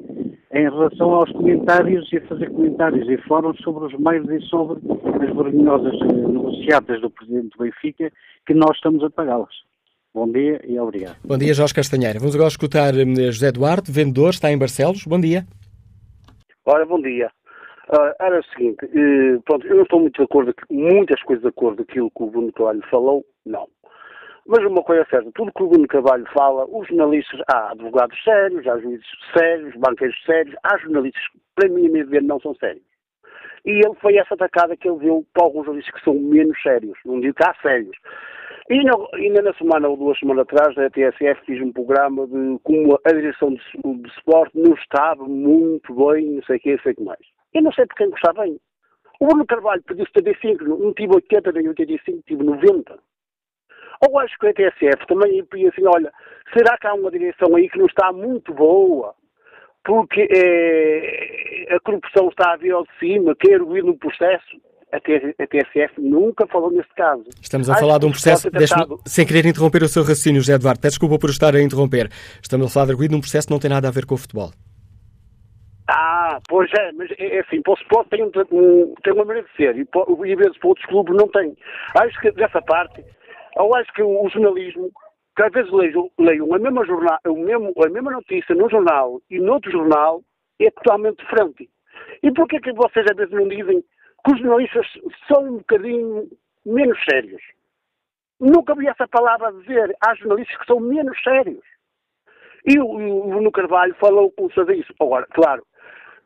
em relação aos comentários e a fazer comentários e fóruns sobre os meios e sobre as vergonhosas eh, negociatas do Presidente do Benfica, que nós estamos a pagá-las. Bom dia e obrigado. Bom dia, Jorge Castanheira. Vamos agora escutar hum, José Eduardo, vendedor, está em Barcelos. Bom dia. Ora, bom dia. Era o seguinte, uh, pronto, eu não estou muito de acordo, muitas coisas de acordo com aquilo que o Bruno Carvalho falou, não. Mas uma coisa é certa, tudo que o Bruno Carvalho fala, os jornalistas, há advogados sérios, há juízes sérios, banqueiros sérios, há jornalistas que, para mim, a ver, não são sérios. E ele foi essa atacada que ele deu para alguns jornalistas que são menos sérios, não digo que há sérios. E ainda na semana ou duas semanas atrás, a TSF fiz um programa de como a direção de, de esporte não estava muito bem, não sei o que, não sei o que mais. Eu não sei porque não está bem. O Bruno Carvalho pediu 75, não tive 80 nem 85, tive 90. Ou acho que a TSF também ia assim, olha, será que há uma direção aí que não está muito boa? Porque é, a corrupção está a vir ao de cima, quer ir no processo? a, TSF nunca falou nesse caso. Estamos a Acho falar de um processo, sem querer interromper o seu raciocínio, José Eduardo, peço desculpa por estar a interromper. Estamos a falar de arguido num processo que não tem nada a ver com o futebol. Ah, pois é, mas é, é assim, para o Sport tem, um, tem uma maneira de ser e, e vezes para outros clubes não tem. Acho que dessa parte, eu acho que o, jornalismo, que às vezes leiam, leiam a, mesma jornal, o mesmo, a mesma notícia num jornal e no outro jornal, é totalmente diferente. E porquê que vocês às vezes não dizem que os jornalistas são um bocadinho menos sérios. Nunca vi essa palavra a dizer. Há jornalistas que são menos sérios. E o, Bruno Carvalho falou com isso. Agora, claro,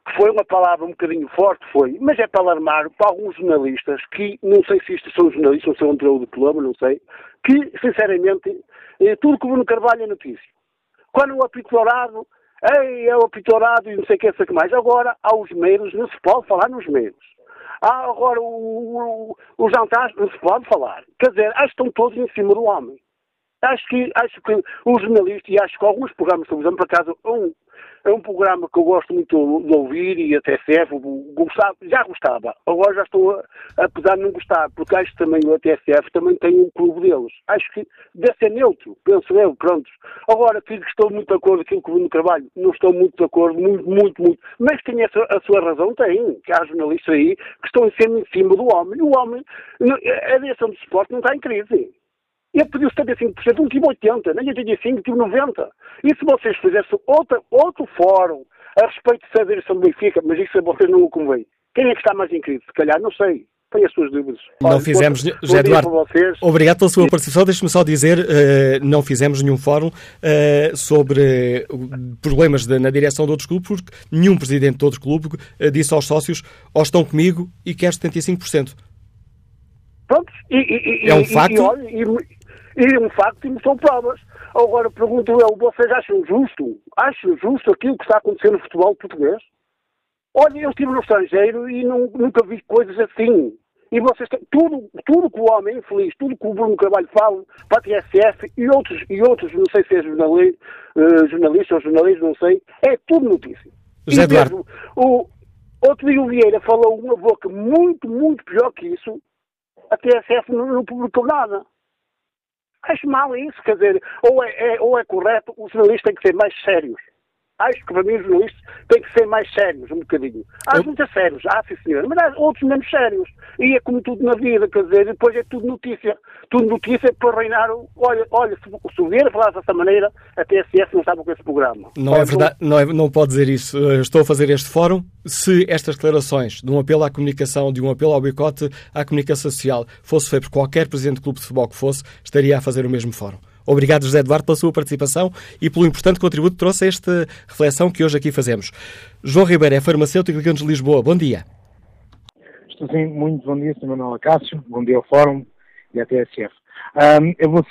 que foi uma palavra um bocadinho forte, foi, mas é para alarmar para alguns jornalistas que, não sei se isto são jornalistas ou são um de diploma, não sei, que, sinceramente, eh, tudo que o Bruno Carvalho é notícia. Quando o apito dourado, ei, é o apito dourado e não sei o que, sei que mais. Agora, há os meios, não se pode falar nos meios. Ah, agora o, o, o jantar não se pode falar. Quer dizer, acho que estão todos em cima do homem. Acho que, acho que o jornalista e acho que alguns programas de televisão, por acaso, um, é um programa que eu gosto muito de ouvir e até serve, gostava, já gostava, agora já estou, apesar de não gostar, porque acho também o ATSF também tem um clube deles. Acho que deve ser neutro, penso eu, pronto. Agora, que estou muito de acordo com aquilo que o Carvalho, não estou muito de acordo, muito, muito, muito. Mas tem a sua, a sua razão, tem, que há jornalistas aí que estão em cima do homem. O homem, a direção do esporte não está em crise. Ele pediu 75%, um tive 80%, nem 85%, tive 90%. E se vocês fizessem outra, outro fórum a respeito da direção do Benfica, mas isso a vocês não o convém. Quem é que está mais em crise? Se calhar, não sei. Tenho as suas dúvidas. Não Olha, fizemos, José Eduardo, obrigado pela sua participação. Deixe-me só dizer, uh, não fizemos nenhum fórum uh, sobre uh, problemas de, na direção de outros clubes, porque nenhum presidente de outro clube disse aos sócios, ou estão comigo e quer 75%. Pronto, e, e, é um facto. E, e um facto e são provas. Agora pergunto eu, vocês acham justo? Acham justo aquilo que está acontecendo no futebol português? Olha, eu estive no estrangeiro e não, nunca vi coisas assim. E vocês têm, tudo, tudo que o homem infeliz, tudo que o Bruno Carvalho fala para a TSF e outros, e outros não sei se é jornalista, uh, jornalista ou jornalista, não sei, é tudo notícia. José Eduardo. o outro dia o Vieira falou uma boca muito, muito pior que isso, a TSF não, não publicou nada. Acho mal isso, quer dizer, ou é, é, ou é correto, os jornalistas têm que ser mais sérios. Acho que para mim os jornalistas têm que ser mais sérios, um bocadinho. Há eu... muitos sérios, há sim senhor, mas há outros menos sérios. E é como tudo na vida, quer dizer, depois é tudo notícia. Tudo notícia para reinar. Olha, olha se, se o Vieira falasse dessa maneira, a TSS não estava com esse programa. Não é verdade, não, é, não pode dizer isso. Estou a fazer este fórum. Se estas declarações de um apelo à comunicação, de um apelo ao boicote à comunicação social fosse feito por qualquer presidente de clube de futebol que fosse, estaria a fazer o mesmo fórum. Obrigado, José Eduardo, pela sua participação e pelo importante contributo que trouxe a esta reflexão que hoje aqui fazemos. João Ribeiro é farmacêutico de Cantos de Lisboa. Bom dia. Estou sim, muito bom dia, Sr. Manuel Acácio. Bom dia ao Fórum e à TSF. Um, eu vou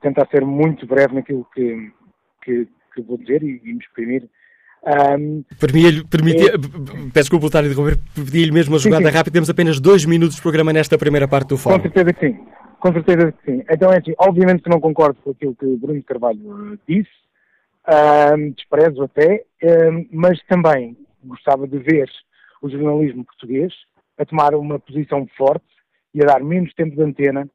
tentar ser muito breve naquilo que, que, que vou dizer e, e me exprimir. Um, permitia, é... Peço desculpa a interromper, pedia-lhe mesmo uma jogada sim, sim. rápida. Temos apenas dois minutos de programa nesta primeira parte do fórum. Com certeza que sim. Com certeza que sim. Então é assim, obviamente que não concordo com aquilo que Bruno Carvalho disse, um, desprezo até, um, mas também gostava de ver o jornalismo português a tomar uma posição forte e a dar menos tempo de antena,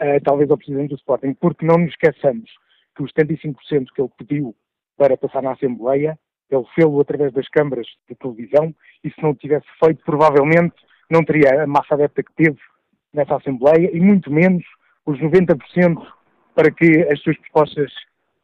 uh, talvez ao Presidente do Sporting, porque não nos esqueçamos que os 75% que ele pediu para passar na Assembleia, ele fez-o através das câmaras de televisão e se não o tivesse feito, provavelmente não teria a massa adepta que teve nessa Assembleia e muito menos os 90% para que as suas propostas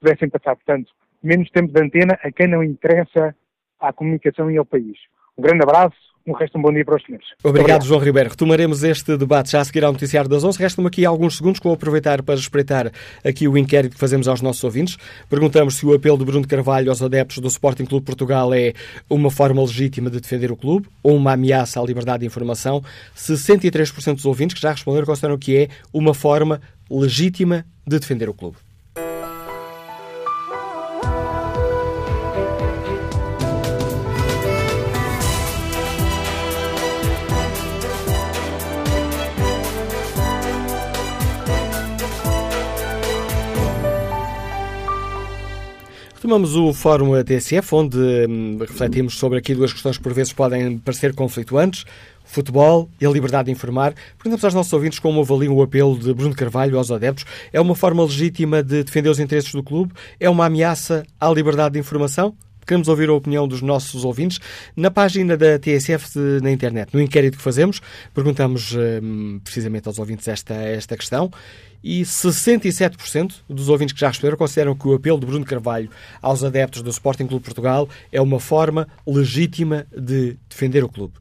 pudessem passar. Portanto, menos tempo de antena a quem não interessa à comunicação e ao país. Um grande abraço, um resto um bom dia para os senhores. Obrigado, Obrigado, João Ribeiro. Retomaremos este debate já a seguir ao noticiário das 11. Restam aqui alguns segundos que vou aproveitar para espreitar aqui o inquérito que fazemos aos nossos ouvintes. Perguntamos se o apelo de Bruno Carvalho aos adeptos do Sporting Clube Portugal é uma forma legítima de defender o clube ou uma ameaça à liberdade de informação. 63% dos ouvintes que já responderam consideram que é uma forma legítima de defender o clube. Retomamos o Fórum TSF, onde hum, refletimos sobre aqui duas questões que por vezes podem parecer conflituantes. Futebol e a liberdade de informar. Perguntamos aos nossos ouvintes como avaliam o apelo de Bruno Carvalho aos adeptos. É uma forma legítima de defender os interesses do clube? É uma ameaça à liberdade de informação? Queremos ouvir a opinião dos nossos ouvintes. Na página da TSF de, na internet, no inquérito que fazemos, perguntamos hum, precisamente aos ouvintes esta, esta questão e 67% dos ouvintes que já responderam consideram que o apelo de Bruno Carvalho aos adeptos do Sporting Clube Portugal é uma forma legítima de defender o clube.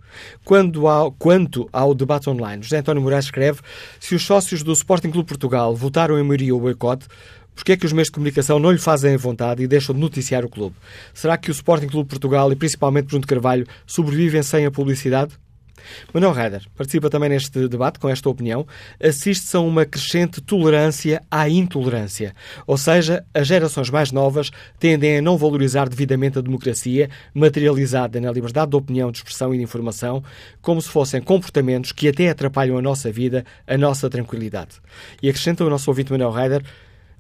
Quando ao, quanto ao debate online, José António Moraes escreve se os sócios do Sporting Clube Portugal votaram em maioria o boicote, Porquê é que os meios de comunicação não lhe fazem a vontade e deixam de noticiar o clube? Será que o Sporting Clube Portugal e principalmente Bruno Carvalho sobrevivem sem a publicidade? Manuel Reider participa também neste debate com esta opinião. Assiste-se a uma crescente tolerância à intolerância. Ou seja, as gerações mais novas tendem a não valorizar devidamente a democracia, materializada na liberdade de opinião, de expressão e de informação, como se fossem comportamentos que até atrapalham a nossa vida, a nossa tranquilidade. E acrescenta o nosso ouvinte Manuel Reider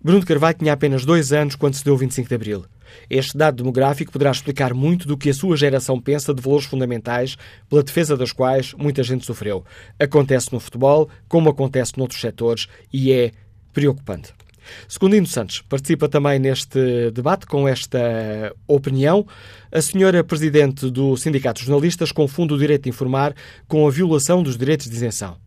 Bruno Carvalho tinha apenas dois anos quando se deu o 25 de Abril. Este dado demográfico poderá explicar muito do que a sua geração pensa de valores fundamentais, pela defesa das quais muita gente sofreu. Acontece no futebol, como acontece noutros setores, e é preocupante. Secundino Santos participa também neste debate com esta opinião. A senhora Presidente do Sindicato de Jornalistas confunde o direito de informar com a violação dos direitos de isenção.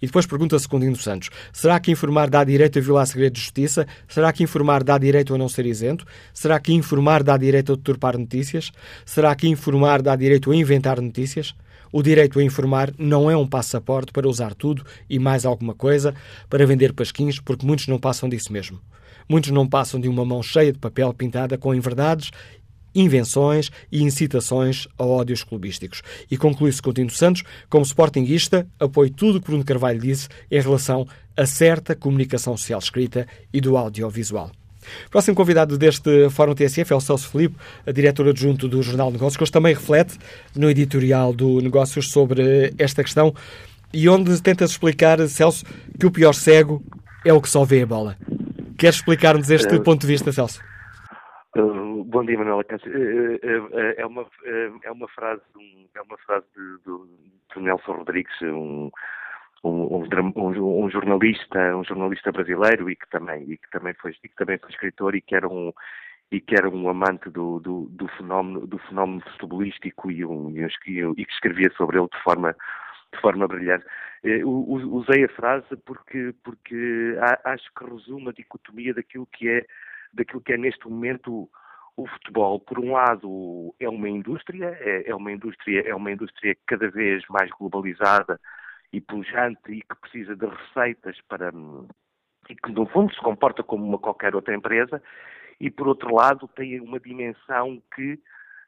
E depois pergunta Secundino Santos: será que informar dá direito a violar segredo de justiça? Será que informar dá direito a não ser isento? Será que informar dá direito a deturpar notícias? Será que informar dá direito a inventar notícias? O direito a informar não é um passaporte para usar tudo e mais alguma coisa para vender pasquins, porque muitos não passam disso mesmo. Muitos não passam de uma mão cheia de papel pintada com inverdades invenções e incitações a ódios clubísticos. E conclui-se Coutinho Santos, como sportinguista, apoio tudo o que Bruno Carvalho disse em relação a certa comunicação social escrita e do audiovisual. Próximo convidado deste Fórum TSF é o Celso Filipe, a diretora adjunto do Jornal Negócios, que hoje também reflete no editorial do Negócios sobre esta questão e onde tenta explicar, Celso, que o pior cego é o que só vê a bola. Queres explicar-nos este ponto de vista, Celso? Uh, bom dia, Manuela Cássio. Uh, é, uma, é uma frase, é uma frase de, do, Nelson Rodrigues, um, um, um, um, jornalista, um jornalista brasileiro e que também e que também foi que também foi escritor e que era um e que era um amante do, do, do fenómeno do fenómeno futebolístico e, um, e, e, que escrevia sobre ele de forma de forma brilhante. Eh, usei a frase porque porque acho que resume a dicotomia daquilo que é daquilo que é neste momento o futebol, por um lado, é uma indústria, é, é, uma indústria, é uma indústria cada vez mais globalizada, e pujante e que precisa de receitas para e que no fundo se comporta como uma qualquer outra empresa e por outro lado tem uma dimensão que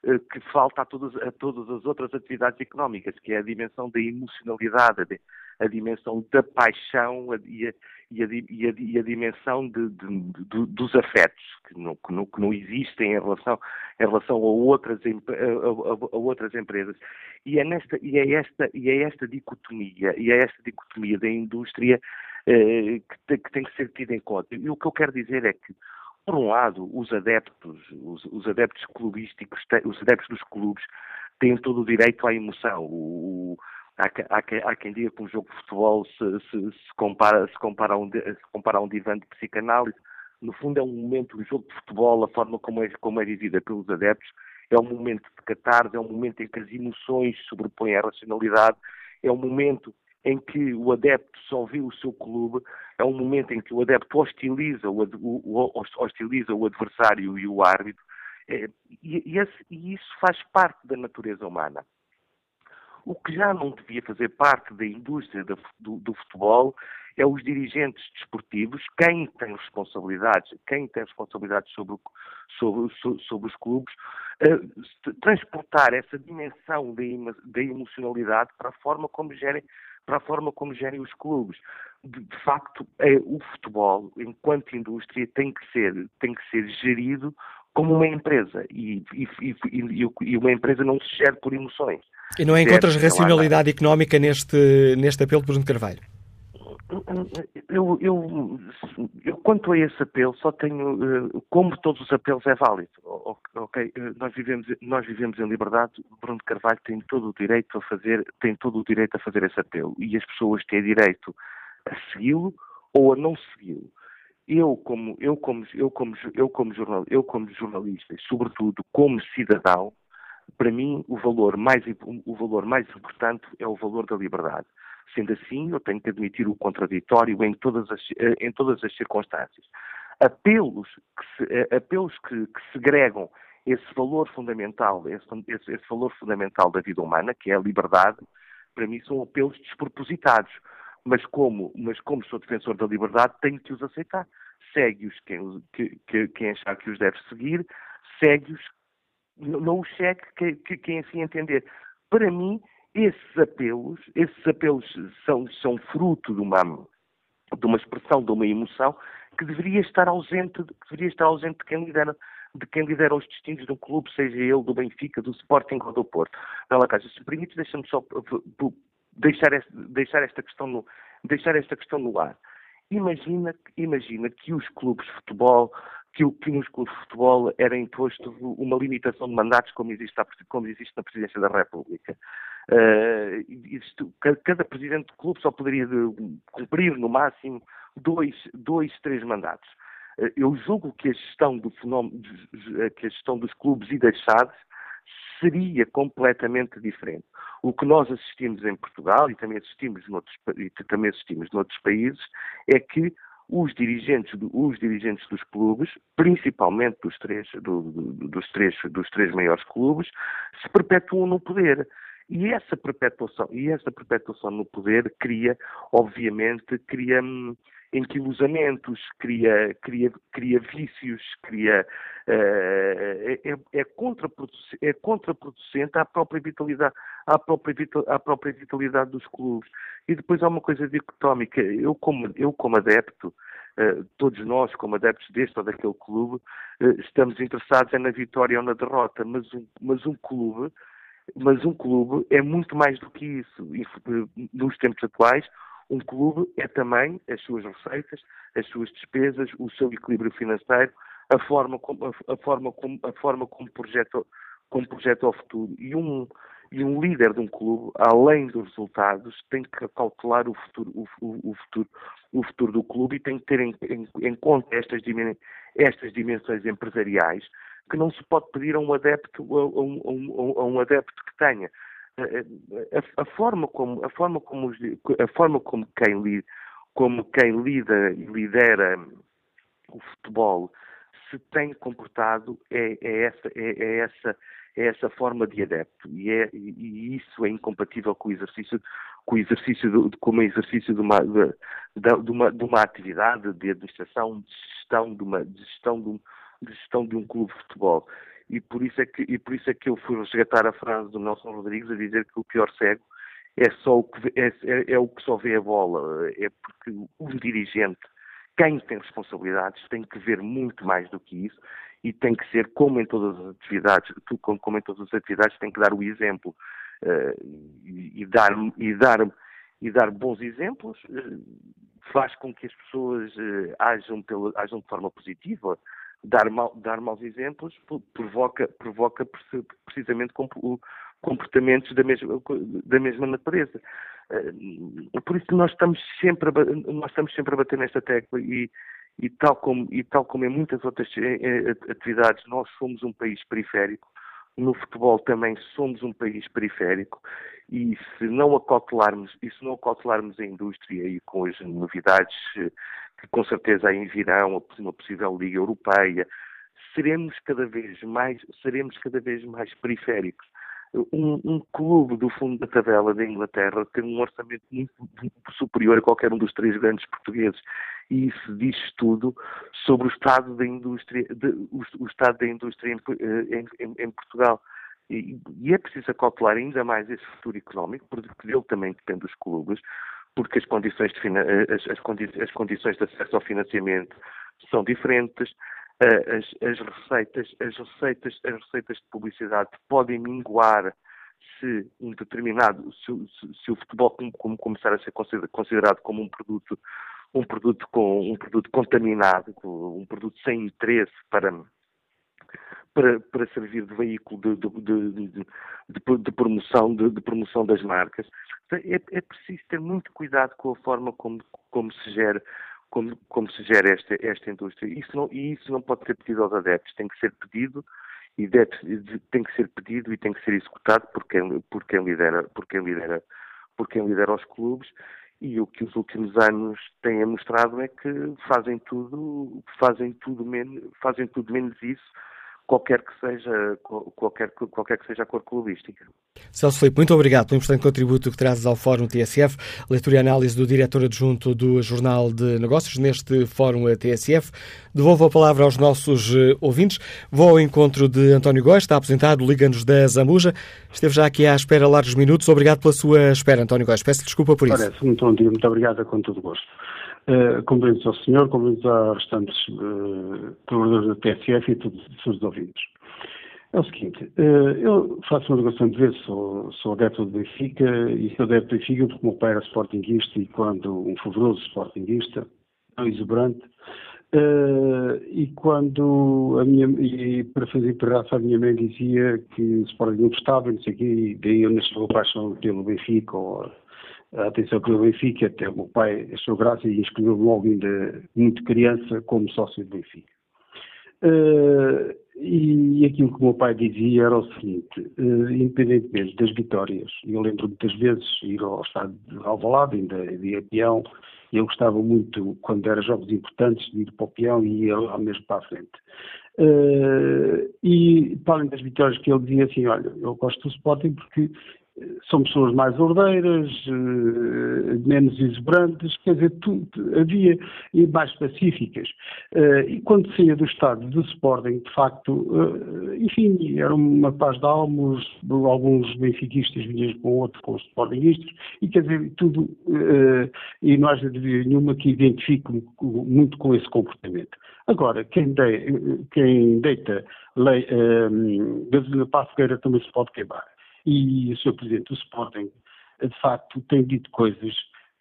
eh, que falta a a todas as outras atividades económicas, que é a dimensão da emocionalidade, a dimensão da paixão e a, e a, e a, e a dimensão de, de, de, dos afetos, que não, que, não, que não, existem em relação, em relação a, outras, a, outras empresas. E é, nesta, e, é esta, e é esta dicotomia, e é esta dicotomia da indústria eh, que, tem, que tem que ser tida em conta. E o que eu quero dizer é que por um lado, os adeptos, os, os adeptos clubísticos, os adeptos dos clubes, têm todo o direito à emoção. O, há, há, há, quem diga que um jogo de futebol se, se, se, compara, se, compara, a um, se compara a um divã de psicanálise. No fundo, é um momento, um jogo de futebol, a forma como é, como é vivida pelos adeptos, é um momento de catarse, é um momento em que as emoções sobrepõem à racionalidade, é um momento em que o adepto só vê o seu clube, é um momento em que o adepto hostiliza o, o, hostiliza o adversário e o árbitro, é, e, e, esse, e isso faz parte da natureza humana. O que já não devia fazer parte da indústria do, do, futebol é os dirigentes desportivos, quem tem responsabilidades, quem tem responsabilidades sobre, sobre, sobre os clubes, uh, transportar essa dimensão da emocionalidade para a forma como gerem para a forma como gerem os clubes. De, de facto, é, o futebol, enquanto indústria, tem que ser, tem que ser gerido como uma empresa e, e, e, e, uma empresa não se gera por emoções. E não encontras racionalidade económica neste, neste apelo de Bruno Carvalho? Eu, eu, eu, quanto a esse apelo, só tenho, eh, como todos os apelos é válido, ok? Eh, nós vivemos, nós vivemos em liberdade, Bruno Carvalho tem todo o direito a fazer, tem todo o direito a fazer esse apelo e as pessoas têm direito a segui-lo ou a não segui-lo. Eu como, eu como, eu como, eu como, jornal, eu como jornalista e sobretudo como cidadão, para mim o valor mais, o valor mais importante é o valor da liberdade. Sendo assim, eu tenho que admitir o contraditório em todas as, eh, em todas as circunstâncias. Apelos que, se, eh, apelos que, que segregam esse valor fundamental, esse, esse, esse, valor fundamental da vida humana, que é a liberdade, para mim são apelos despropositados. Mas como, mas como sou defensor da liberdade, tenho que os aceitar. Segue-os quem, que, quem achar que os deve seguir, segue-os, não os segue que, quem assim entender. Para mim, esses apelos, esses apelos são, são fruto de uma, de uma expressão, de uma emoção que deveria estar ausente, que deveria estar ausente de quem lidera de quem lidera os destinos de um clube, seja ele do Benfica, do Sporting ou do Porto. Bela Casa, se permite, deixa-me só deixar esta, deixar esta questão no, deixar esta questão no ar. imagina, imagina que os clubes de futebol que, que nos clubes de futebol era imposto uma limitação de mandatos como existe, como existe na Presidência da República. Uh, cada presidente de clube só poderia cumprir no máximo dois, dois três mandatos. Uh, eu julgo que a gestão do fenómeno, que a gestão dos clubes e das SADs seria completamente diferente. O que nós assistimos em Portugal e também assistimos noutros, e também assistimos noutros países é que os dirigentes, os dirigentes dos clubes, principalmente dos três, do, do, dos, três, dos três maiores clubes, se perpetuam no poder. E essa perpetuação, e essa perpetuação no poder cria, obviamente, cria hum, enquilosamentos, cria, cria, cria vícios, cria, uh, é, é, contraproducente, é contraproducente à própria vitalidade, à própria, à própria vitalidade dos clubes. E depois há uma coisa dicotómica. Eu como, eu como adepto, uh, todos nós como adeptos deste ou daquele clube, uh, estamos interessados é na vitória ou na derrota, mas um, mas um clube mas um clube é muito mais do que isso. Nos tempos atuais, um clube é também as suas receitas, as suas despesas, o seu equilíbrio financeiro, a forma como, a, a forma como, a forma como projeta, como projeta o futuro. E um, e um líder de um clube, além dos resultados, tem que calcular o futuro, o, o, futuro, o futuro do clube e tem que ter em, em, em conta estas, estas dimensões empresariais que não se pode pedir a um adepto, a, um, a um adepto que tenha. A, a, forma como, a forma como, os, a forma como quem, li, como quem lida e lidera o futebol se tem comportado é, é essa, é, é, essa, é essa forma de adepto e, é, e, isso é incompatível com o exercício com o exercício de, como exercício de uma, de, de, uma, de uma atividade de administração, de gestão de uma de gestão de um, de gestão de um clube de futebol. E por isso é que, e por isso é que eu fui resgatar a frase do Nelson Rodrigues a dizer que o pior cego é só o que, é, é, é o que só vê a bola. É porque o dirigente, quem tem responsabilidades, tem que ver muito mais do que isso e tem que ser, como em todas as atividades, como, em todas as atividades, tem que dar o exemplo uh, e, e, dar, e, dar, e dar bons exemplos, uh, faz com que as pessoas uh, ajam, pela, ajam de forma positiva, dar, mal, dar maus exemplos provoca, provoca precisamente comportamentos da mesma, da mesma natureza. Eh, por isso nós estamos sempre a, nós estamos sempre a bater nesta tecla e, e, tal como, e tal como em muitas outras eh, eh, atividades, nós somos um país periférico, no futebol também somos um país periférico e se não acautelarmos, e se não acautelarmos a indústria e com as novidades que com certeza aí virão, uma possível Liga Europeia, seremos cada vez mais, seremos cada vez mais periféricos. Um, um, clube do fundo da tabela da Inglaterra tem um orçamento muito, muito, superior a qualquer um dos três grandes portugueses. E isso diz tudo sobre o estado da indústria, de, o, o, estado da indústria em, em, em, em Portugal. E, e, é preciso acautelar ainda mais esse futuro económico, porque dele também depende os clubes, porque as condições de, as, as, condi as condições de acesso ao financiamento são diferentes, as, as, receitas, as receitas, as receitas de publicidade podem minguar se um determinado, se, se, se o futebol como, como, começar a ser considerado como um produto, um produto com um produto contaminado, um produto sem interesse para para, para servir de veículo de, de, de, de promoção, de, promoção das marcas. É, é, preciso ter muito cuidado com a forma como, como se gera como, como se gera esta, esta indústria. Isso não, e isso não pode ser pedido aos adeptos, tem que ser pedido e deve, tem que ser pedido e tem que ser executado por quem, por quem lidera, por quem lidera, por quem lidera os clubes. E o que os últimos anos têm mostrado é que fazem tudo, fazem tudo menos, fazem tudo menos isso qualquer que seja, qualquer, qualquer que seja a cor clubística. Celso Filipe, muito obrigado pelo importante contributo que trazes ao Fórum TSF, leitura e análise do diretor adjunto do Jornal de Negócios neste Fórum TSF. Devolvo a palavra aos nossos eh, ouvintes. Vou ao encontro de António Góes, está aposentado, liga-nos da Zambuja. Esteve já aqui à espera largos minutos. Obrigado pela sua espera, António Góes. Peço desculpa por isso. Parece, muito bom dia, muito obrigado, com todo gosto. Uh, cumprimentos ao senhor, cumprimentos aos restantes uh, da TSF e todos os seus ouvintes. É o seguinte, uh, eu faço uma declaração de vez, sou, sou adepto do Benfica e sou adepto do Benfica porque o meu pai era sportinguista e quando um fervoroso sportinguista, tão exuberante. Uh, e quando a minha e para fazer perraça a minha mãe dizia que o Sporting não gostava, não sei o quê, e daí eu nasceu a paixão pelo Benfica, ou a atenção pelo Benfica, até o meu pai achou graça e escolheu logo ainda muito criança como sócio do Benfica. Uh, e aquilo que o meu pai dizia era o seguinte, uh, independentemente das vitórias, eu lembro muitas vezes ir ao estado de Alvalade, ainda de peão, eu gostava muito, quando era jogos importantes, de ir para o peão e ir lá mesmo para a frente. Uh, e, para além das vitórias que ele dizia assim, olha, eu gosto do Sporting porque são pessoas mais ordeiras, eh, menos exuberantes, quer dizer, tudo, havia e mais pacíficas. Eh, e quando saía do estado de Sporting, de facto, eh, enfim, era uma paz de almos, alguns benfiquistas vinham com outros, com os sportingistas, e quer dizer, tudo, e não haja nenhuma que identifique muito com esse comportamento. Agora, quem, de, quem deita lei, gasolina para a fogueira também se pode queimar e o Sr. Presidente do Sporting, de facto, tem dito coisas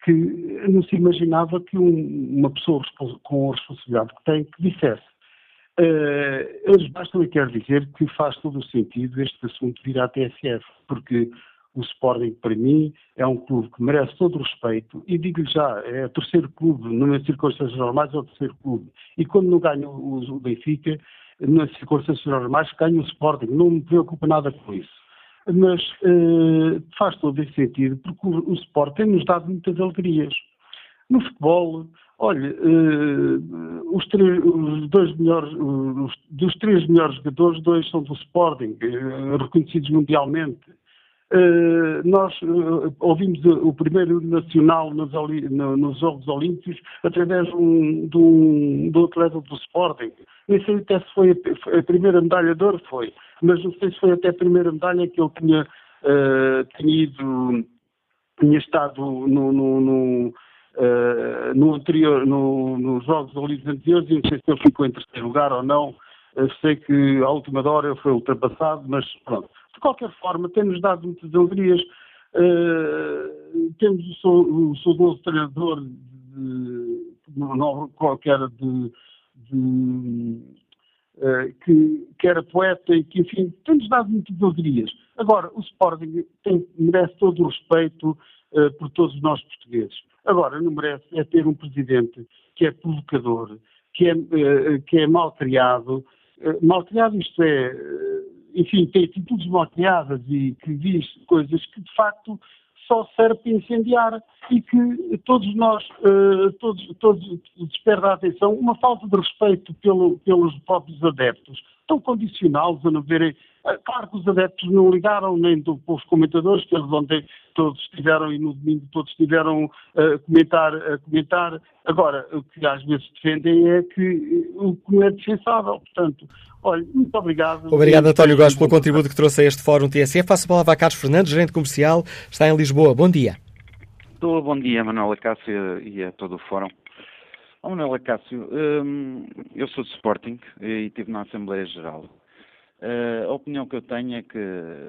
que não se imaginava que um, uma pessoa com a responsabilidade que tem que dissesse. Uh, eles bastam e quero dizer que faz todo o sentido este assunto vir à TSF, porque o Sporting, para mim, é um clube que merece todo o respeito e digo-lhe já, é o terceiro clube, nas circunstâncias normais é o terceiro clube. E quando não ganha o, o Benfica, nas circunstâncias normais ganha o Sporting. Não me preocupa nada com isso mas uh, faz todo esse sentido, porque o, o Sport tem-nos dado muitas alegrias. No futebol, olha, uh, os, os, dois melhores, os, dos três melhores jogadores, dois são do Sporting, uh, reconhecidos mundialmente. Uh, nós uh, ouvimos o primeiro nacional nos, no, nos, Jogos Olímpicos através de um, de um, um atleta do Sporting. Nem sei até se foi a, a, primeira medalha de ouro, foi, mas não sei se foi até a primeira medalha que ele tinha, uh, tinha ido, tinha estado no, no, no Uh, no anterior, no, nos Jogos Olímpicos anteriores, não sei se ele ficou em terceiro lugar ou não. Uh, sei que à última hora ele foi ultrapassado, mas pronto qualquer forma, tem-nos dado muitas alegrias. Uh, temos o saudoso treinador de, qualquer de, de uh, que, que, era poeta e que, enfim, tem-nos dado muitas alegrias. Agora, o Sporting tem, merece todo o respeito uh, por todos nós portugueses. Agora, não merece é ter um presidente que é provocador, que é, que é mal criado, isto é enfim, tem atitudes moteadas e que diz coisas que de facto só serve para incendiar e que todos nós, uh, todos, todos desperta a atenção, uma falta de respeito pelo, pelos próprios adeptos, tão condicionados a não verem. Uh, claro que os adeptos não ligaram, nem do, os comentadores, que eles ontem todos estiveram e no domingo todos estiveram a comentar, a comentar. Agora, o que às vezes defendem é que o que não é defensável. Portanto, olha, muito obrigado. Obrigado, António Góes, pelo contributo que trouxe a este Fórum TSF. Faço a palavra a Carlos Fernandes, gerente comercial, está em Lisboa. Bom dia. Estou, bom dia, Manuela Cássio e a todo o Fórum. Oh, Manuela Cássio, hum, eu sou de Sporting e estive na Assembleia Geral. Uh, a opinião que eu tenho é que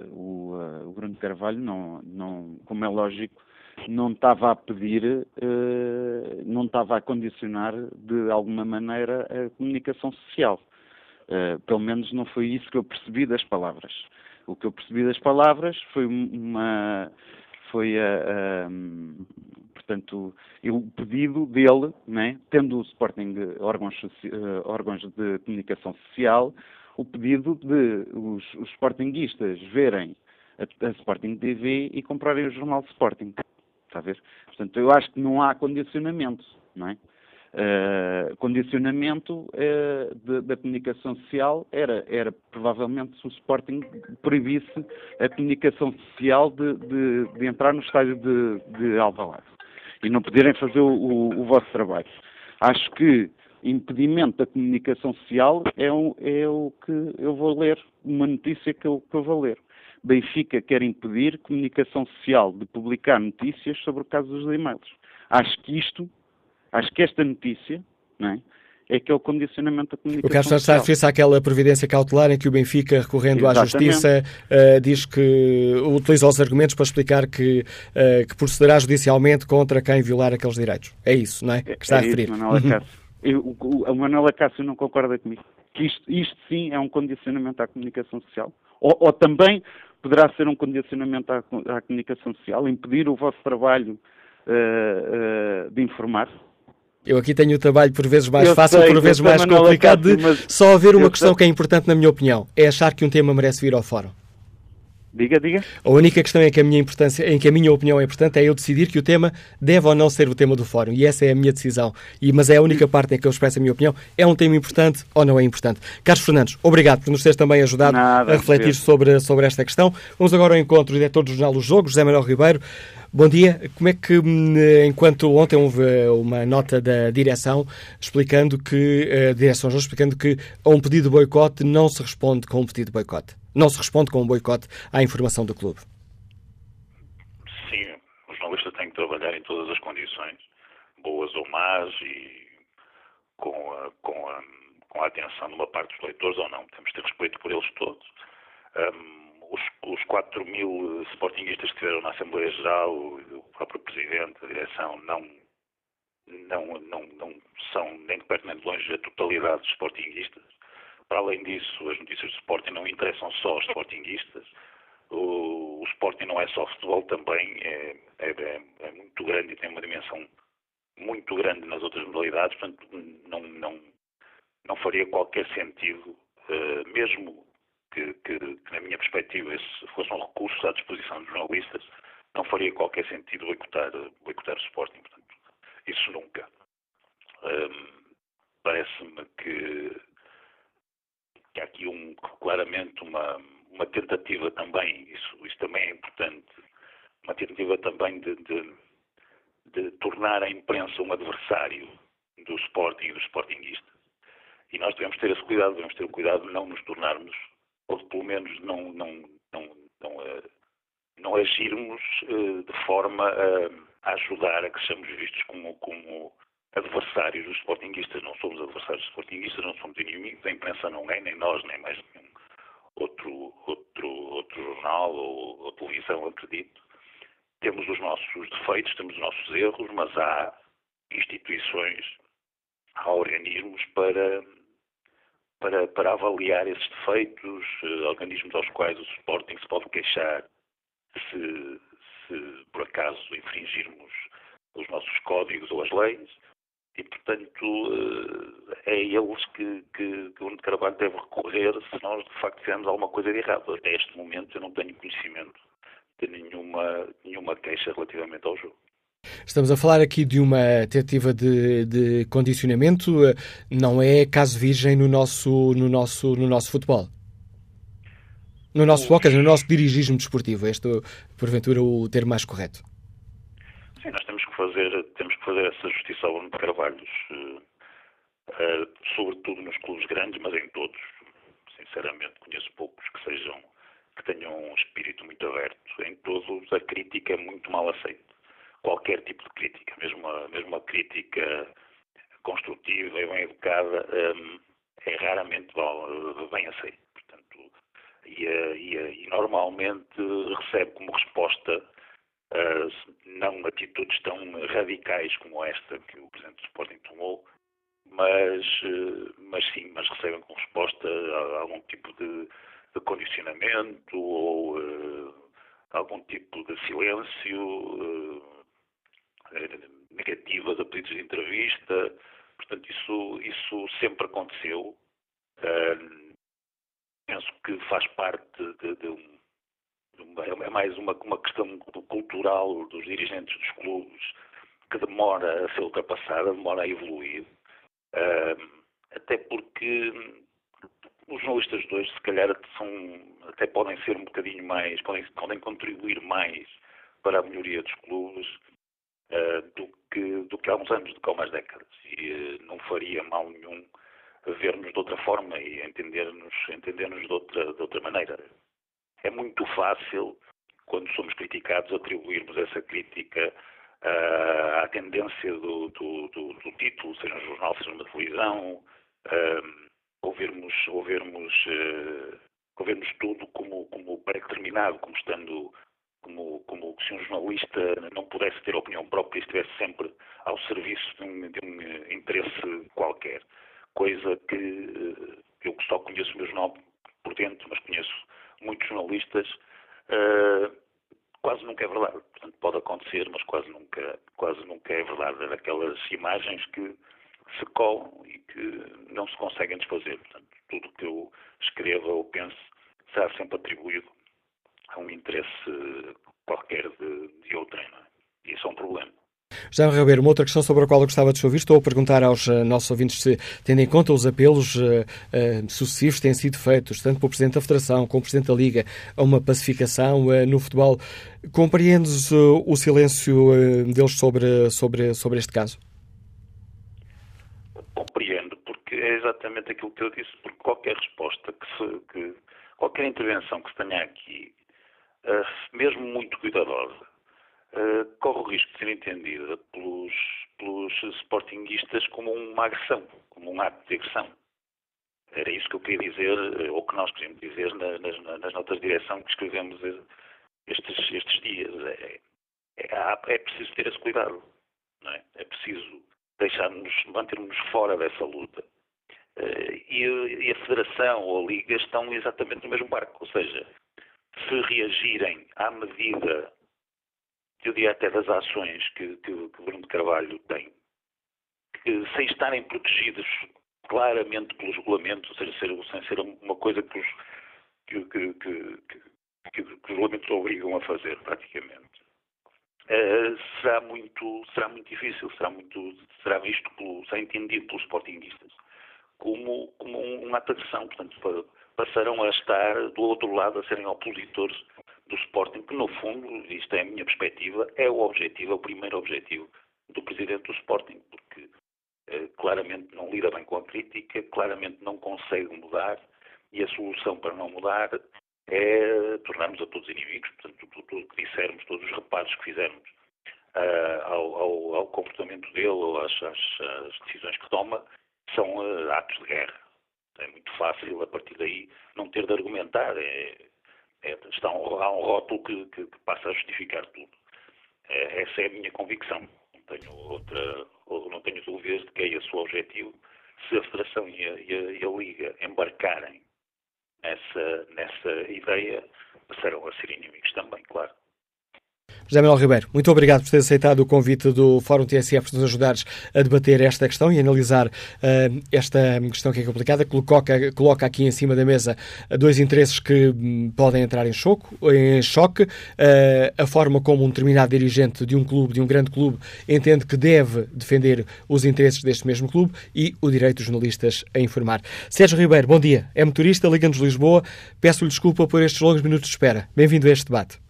o, uh, o Bruno Carvalho, não, não, como é lógico, não estava a pedir, uh, não estava a condicionar de alguma maneira a comunicação social. pelo menos não foi isso que eu percebi das palavras. O que eu percebi das palavras foi uma foi a, a portanto, o pedido dele, né, tendo o Sporting órgãos, órgãos de comunicação social, o pedido de os, os verem a, a, Sporting TV e comprarem o jornal Sporting. Está a ver? Portanto, eu acho que não há condicionamento, não é? Uh, condicionamento uh, de, da comunicação social era, era provavelmente se o Sporting proibisse a comunicação social de, de, de entrar no estádio de, de Alvalade e não poderem fazer o, o, vosso trabalho. Acho que impedimento da comunicação social é, um, é, o que eu vou ler, uma notícia que eu, que eu vou ler. Benfica quer impedir comunicação social de publicar notícias sobre o caso dos e-mails. Acho que isto, acho que esta notícia, é? É que é o condicionamento da comunicação O Carlos Santos está a referir-se àquela providência cautelar em que o Benfica, recorrendo Exatamente. à Justiça, uh, diz que utiliza os argumentos para explicar que, uh, que procederá judicialmente contra quem violar aqueles direitos. É isso, não é? Que está é a referir. Isso, Acácio. Eu, o, o Manuel Acácio não concorda comigo. Que isto, isto sim é um condicionamento à comunicação social. Ou, ou também poderá ser um condicionamento à, à, comunicação social, impedir o vosso trabalho uh, de informar. Eu aqui tenho o trabalho por vezes mais eu fácil, sei, por vezes mais complicado de só haver uma questão sei. que é importante na minha opinião, é achar que um tema merece vir ao fórum. Diga, diga. A única questão em que a minha importância, em que a minha opinião é importante é eu decidir que o tema deve ou não ser o tema do fórum. E essa é a minha decisão. E, mas é a única parte em que eu expresso a minha opinião. É um tema importante ou não é importante? Carlos Fernandes, obrigado por nos teres também ajudado Nada, a refletir sobre, sobre esta questão. Vamos agora ao encontro do diretor do Jornal Os Jogos, José Manuel Ribeiro. Bom dia. Como é que, hum, enquanto ontem houve uma nota da direção explicando que, a eh, direção explicando que a um pedido de boicote não se responde com um pedido de boicote. Não se responde com um boicote à informação do clube. Sim, o jornalista tem que trabalhar em todas as condições, boas ou más, e com a, com a, com a atenção de uma parte dos leitores ou não. Temos de ter respeito por eles todos. Um, os, os 4 mil sportinguistas que estiveram na Assembleia Geral, o, próprio Presidente, a direção, não, não, não, não são nem de perto nem de longe a totalidade dos sportinguistas. Para além disso, as notícias do Sporting não interessam só aos sportinguistas. O, o Sporting não é só futebol também, é, é, é, é muito grande e tem uma dimensão muito grande nas outras modalidades, portanto não, não, não faria qualquer sentido, uh, mesmo que, que, na minha perspectiva, esse fosse um recurso à disposição dos jornalistas, não faria qualquer sentido boicotar, boicotar o Sporting. Portanto, isso nunca. Um, Parece-me que, que há aqui um, claramente uma, uma tentativa também, isso, isso também é importante, uma tentativa também de, de, de tornar a imprensa um adversário do Sporting e dos Sportingistas. E nós devemos ter esse cuidado, devemos ter o cuidado de não nos tornarmos não, não, não, não, uh, não agirmos uh, de forma a, a, ajudar a que sejamos vistos como, como adversários dos sportinguistas. Não somos adversários dos sportinguistas, não somos inimigos, a imprensa não é, nem nós, nem mais nenhum outro, outro, outro jornal ou, ou televisão, acredito. Temos os nossos defeitos, temos os nossos erros, mas há instituições, há organismos para para, para avaliar esses defeitos, uh, organismos aos quais o Sporting se pode queixar se, se por acaso infringirmos os nossos códigos ou as leis. E, portanto, uh, é eles que, que, que o Nuno Carvalho deve recorrer se nós, de facto, fizermos alguma coisa de errado. Até este momento eu não tenho conhecimento de nenhuma, nenhuma queixa relativamente ao jogo. Estamos a falar aqui de uma tentativa de, de condicionamento, não é caso virgem no nosso, no nosso, no nosso futebol. No nosso futebol, no nosso dirigismo desportivo. Este, porventura, o termo mais correto. Sim, nós temos que fazer, temos que fazer essa justiça ao Bruno Carvalhos, uh, uh, sobretudo nos clubes grandes, mas em todos. Sinceramente, conheço poucos que sejam, que tenham um espírito muito aberto. Em todos, a crítica é muito mal aceita qualquer tipo de crítica, mesmo uma, mesmo uma crítica construtiva e bem educada, um, é raramente bem aceita. Portanto, e, e, e, normalmente recebe como resposta uh, não atitudes tão radicais como esta que o Presidente do Sporting tomou, mas, uh, mas sim, mas recebem como resposta algum tipo de, de condicionamento ou uh, algum tipo de silêncio negativas a pedidos de entrevista. Portanto, isso, isso sempre aconteceu. Uh, penso que faz parte de, de um, é mais uma, uma questão cultural dos dirigentes dos clubes que demora a ser ultrapassada, demora a evoluir. Uh, até porque os jornalistas de hoje, se calhar, são, até podem ser um bocadinho mais, podem, podem contribuir mais para a melhoria dos clubes do, que, do que há uns anos, do que há umas décadas. E uh, não faria mal nenhum ver-nos de outra forma e entender-nos entender de, outra, de outra maneira. É muito fácil, quando somos criticados, atribuirmos essa crítica uh, à tendência do, do, do, do, título, seja um jornal, seja uma televisão, uh, ouvirmos, ouvirmos, uh, ouvirmos tudo como, como pré-determinado, como estando como, como se um jornalista não pudesse ter opinião própria e estivesse sempre ao serviço de um, de um interesse qualquer. Coisa que eu só conheço o meu jornal por dentro, mas conheço muitos jornalistas, uh, quase nunca é verdade. Portanto, pode acontecer, mas quase nunca, quase nunca é verdade. É aquelas imagens que se colam e que não se conseguem desfazer. Portanto, tudo que eu escreva ou pense será sempre atribuído a um interesse qualquer de, de outrem. É? Isso é um problema. José Ribeiro, uma outra questão sobre a qual eu gostava de ouvir, estou a perguntar aos uh, nossos ouvintes se, tendo em conta os apelos uh, uh, sucessivos que têm sido feitos, tanto pelo Presidente da Federação como pelo Presidente da Liga, a uma pacificação no futebol, compreendes o silêncio deles sobre, sobre, sobre este caso? Compreendo, porque é exatamente aquilo que eu disse, porque qualquer resposta que, se, que qualquer intervenção que se tenha aqui, mesmo muito cuidadosa, uh, corre o risco de ser entendida pelos, pelos sportinguistas como uma agressão, como um ato de agressão. Era isso que eu queria dizer, eh, ou que nós queríamos dizer nas, nas notas de direção que escrevemos estes, estes dias. É, é, é preciso ter esse cuidado. É? é preciso deixarmos, mantermos fora dessa luta. E, e, a Federação ou a Liga estão exatamente no mesmo barco. Ou seja, se reagirem à medida eu diria até das ações que, que, que Bruno de Carvalho tem, que, sem estarem protegidos claramente pelos regulamentos, ou seja, ser, sem ser uma coisa que os, que, que, que, os regulamentos obrigam a fazer, praticamente. Uh, será muito será muito difícil será muito será visto pelo, será entendido pelos sportinguistas como como um, uma agressão portanto passarão a estar do lado a serem opositores do Sporting, que no fundo, isto é a minha perspectiva, é o objetivo, é o primeiro objetivo do Presidente do Sporting, porque eh, claramente não lida bem com a crítica, claramente não consegue mudar e a solução para não mudar é tornarmos a todos inimigos. Portanto, tudo, tudo que dissermos, todos os reparos que fizermos uh, ao, ao, ao, comportamento dele ou às, às, às decisões que toma são uh, atos de guerra. É muito fácil, a partir daí, de argumentar. É, é, está um, há um rótulo que, que, que, passa a justificar tudo. É, essa é a minha convicção. Não tenho outra, não tenho dúvidas de que é esse o objetivo. Se a Federação e a, e a, e a Liga embarcarem nessa, nessa ideia, passarão a ser inimigos também, claro. José Manuel Ribeiro, muito obrigado por ter aceitado o convite do Fórum TSF para nos ajudares a debater esta questão e analisar uh, esta questão que é complicada, coloca, coloca aqui em cima da mesa dois interesses que um, podem entrar em, choque, em choque. Uh, a forma como um determinado dirigente de um clube, de um grande clube, entende que deve defender os interesses deste mesmo clube e o direito dos jornalistas a informar. Sérgio Ribeiro, bom dia. É motorista, Liga-nos Lisboa. Peço-lhe desculpa por estes longos minutos de espera. Bem-vindo a este debate.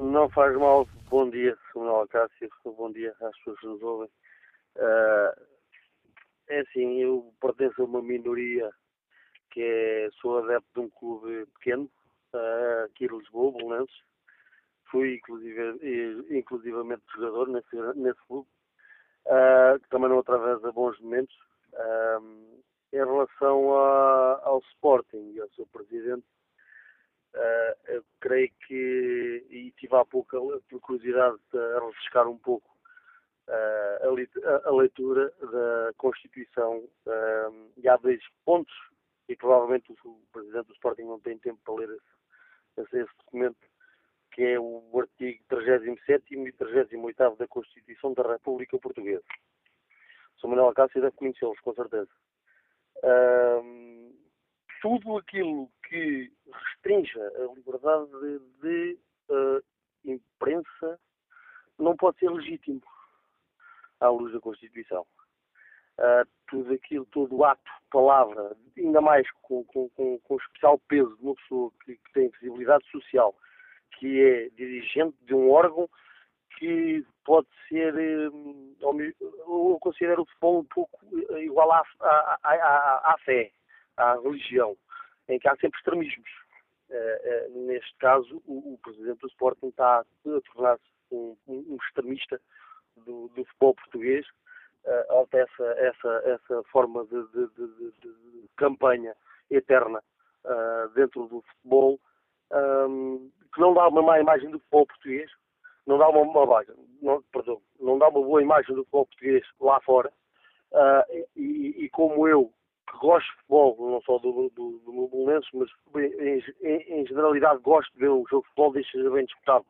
Não faz mal. Bom dia, Samuel Acácio. Bom dia às pessoas que nos ouvem. Uh, é assim, eu pertenço a uma minoria que é, sou adepto de um clube pequeno, uh, aqui em Lisboa, Belenenses. Fui inclusive, inclusivamente jogador nesse, nesse clube. Uh, também não atravessa bons momentos. Uh, em relação a, ao Sporting e ao seu presidente, Uh, eu creio que, e tive há pouco, por curiosidade, a refrescar um pouco uh, a, a, leitura da Constituição, uh, e há dois pontos, e provavelmente o, Presidente do Sporting não tem tempo para ler esse, esse, esse documento, que é o artigo 37 e 38 da Constituição da República Portuguesa. Sou Manuel Acácio deve conhecê-los, com certeza. Tudo aquilo que restrinja a liberdade de, de uh, imprensa não pode ser legítimo à luz da Constituição. Uh, tudo aquilo, todo ato, palavra, ainda mais com, com, com, com especial peso de uma pessoa que, que, tem visibilidade social, que é dirigente de um órgão que pode ser, um, eu considero o futebol um pouco igual à, à, à, à fé à religião, em que há sempre extremismos. Uh, uh, neste caso, o, o, presidente do Sporting está a tornar-se um, um extremista do, do, futebol português, uh, essa, essa, essa forma de, de, de, de campanha eterna uh, dentro do futebol, um, que não dá uma má imagem do futebol português, não dá uma, uma não, perdão, não dá uma boa imagem do futebol português lá fora. Uh, e, e, como eu, que gosto de futebol, não só do, do, do meu Bolonenses, mas em, em, em, generalidade gosto de ver um jogo de futebol, deixa seja bem disputado.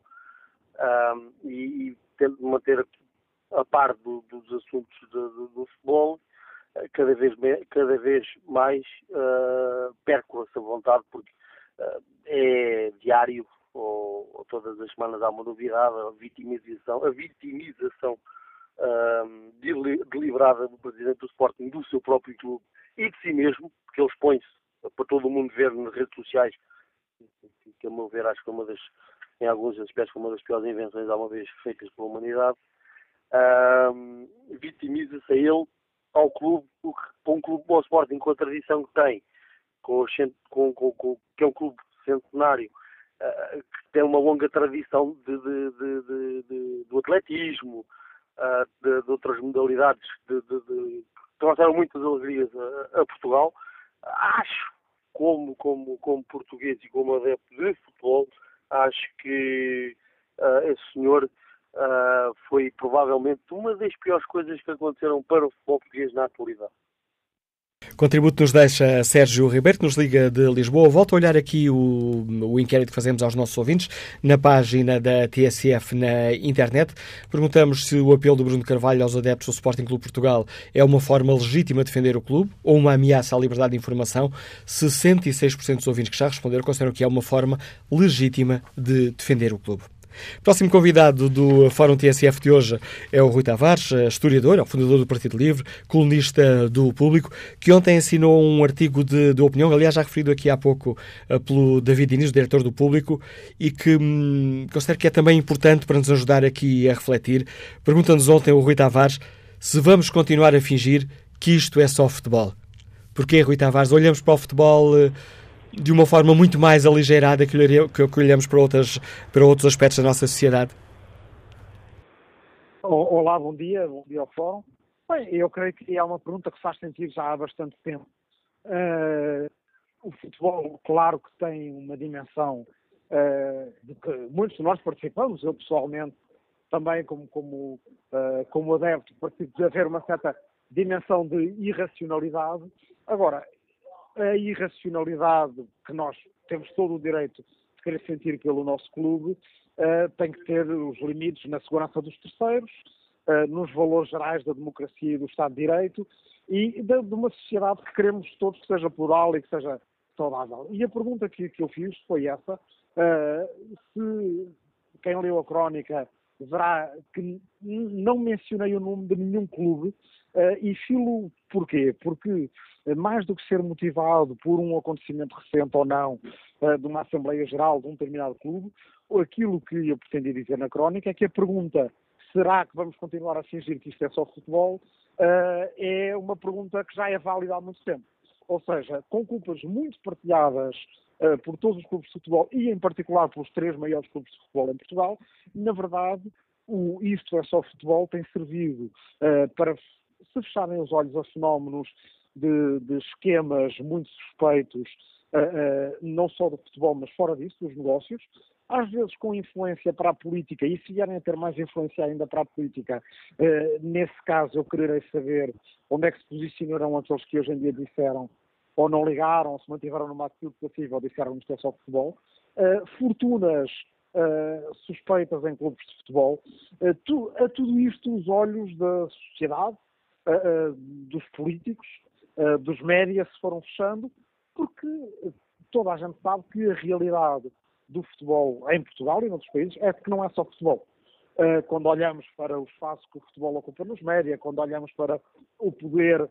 Uh, e, e tento manter a par do, dos assuntos do, do futebol, uh, cada vez, cada vez mais uh, perco essa vontade, porque é diário ou, ou, todas as semanas há uma novidade, a vitimização, a vitimização um, deliberada do presidente do Sporting, do seu próprio clube e de si mesmo, porque ele expõe-se para todo o mundo ver nas redes sociais, que a meu ver acho que é uma das, em alguns aspectos, uma das piores invenções alguma vez feitas pela humanidade, um, vitimiza-se a ele, ao clube, para um clube o Sporting, com a tradição que tem, com, com, com, com que é um clube centenário, uh, que tem uma longa tradição de, de, de, do atletismo, uh, de, outras modalidades de, trouxeram muitas alegrias a, a, Portugal. Acho, como, como, como português e como adepto de futebol, acho que uh, esse senhor uh, foi provavelmente uma das piores coisas que aconteceram para o futebol português na atualidade. Contributo nos deixa Sérgio Ribeiro, que nos liga de Lisboa. Volto a olhar aqui o, o inquérito que fazemos aos nossos ouvintes na página da TSF na internet. Perguntamos se o apelo do Bruno Carvalho aos adeptos do Sporting Clube Portugal é uma forma legítima de defender o clube ou uma ameaça à liberdade de informação. 66% dos ouvintes que já responderam consideram que é uma forma legítima de defender o clube. Próximo convidado do Fórum TSF de hoje é o Rui Tavares, historiador, é o fundador do Partido Livre, colunista do Público, que ontem assinou um artigo de, de opinião, aliás, já referido aqui há pouco uh, pelo David Inês, diretor do Público, e que hum, considero que é também importante para nos ajudar aqui a refletir. Pergunta-nos ontem o Rui Tavares se vamos continuar a fingir que isto é só futebol. Porquê, Rui Tavares? Olhamos para o futebol. De uma forma muito mais aligeirada que olhamos para, outras, para outros aspectos da nossa sociedade? Olá, bom dia, bom dia ao Fórum. Bem, eu creio que é uma pergunta que faz sentido já há bastante tempo. Uh, o futebol, claro que tem uma dimensão uh, de que muitos de nós participamos, eu pessoalmente também como, como, uh, como adepto, participo de haver uma certa dimensão de irracionalidade. Agora, a irracionalidade que nós temos todo o direito de querer sentir pelo nosso clube uh, tem que ter os limites na segurança dos terceiros, uh, nos valores gerais da democracia e do Estado de Direito e de, de, uma sociedade que queremos todos que seja plural e que seja saudável. E a pergunta que, que eu fiz foi essa: uh, se quem leu a crónica verá que não mencionei o nome de nenhum clube Uh, e filo porquê? Porque uh, mais do que ser motivado por um acontecimento recente ou não uh, de uma Assembleia Geral de um determinado clube, aquilo que eu pretendi dizer na crónica é que a pergunta será que vamos continuar a fingir que isto é só futebol é uma pergunta que já é válida há muito tempo. Ou seja, com culpas muito partilhadas por todos os clubes de futebol e em particular pelos três maiores clubes de futebol em Portugal, na verdade o Isto é só futebol tem servido uh, para se fecharem os olhos a fenómenos de, de esquemas muito suspeitos, uh, não só do futebol, mas fora disso, dos negócios, às vezes com influência para a política, e se vierem a ter mais influência ainda para a política, nesse caso eu quererei saber onde é que se posicionarão aqueles que hoje em dia disseram ou não ligaram, se mantiveram numa atitude passiva ou disseram que é só futebol. fortunas Uh, suspeitas em clubes de futebol. Uh, tu, a tudo isto, os olhos da sociedade, uh, dos políticos, uh, dos médias se foram fechando, porque toda a gente sabe que a realidade do futebol em Portugal e em outros países é que não é só futebol. Uh, quando olhamos para o espaço que o futebol ocupa nos médias, quando olhamos para o poder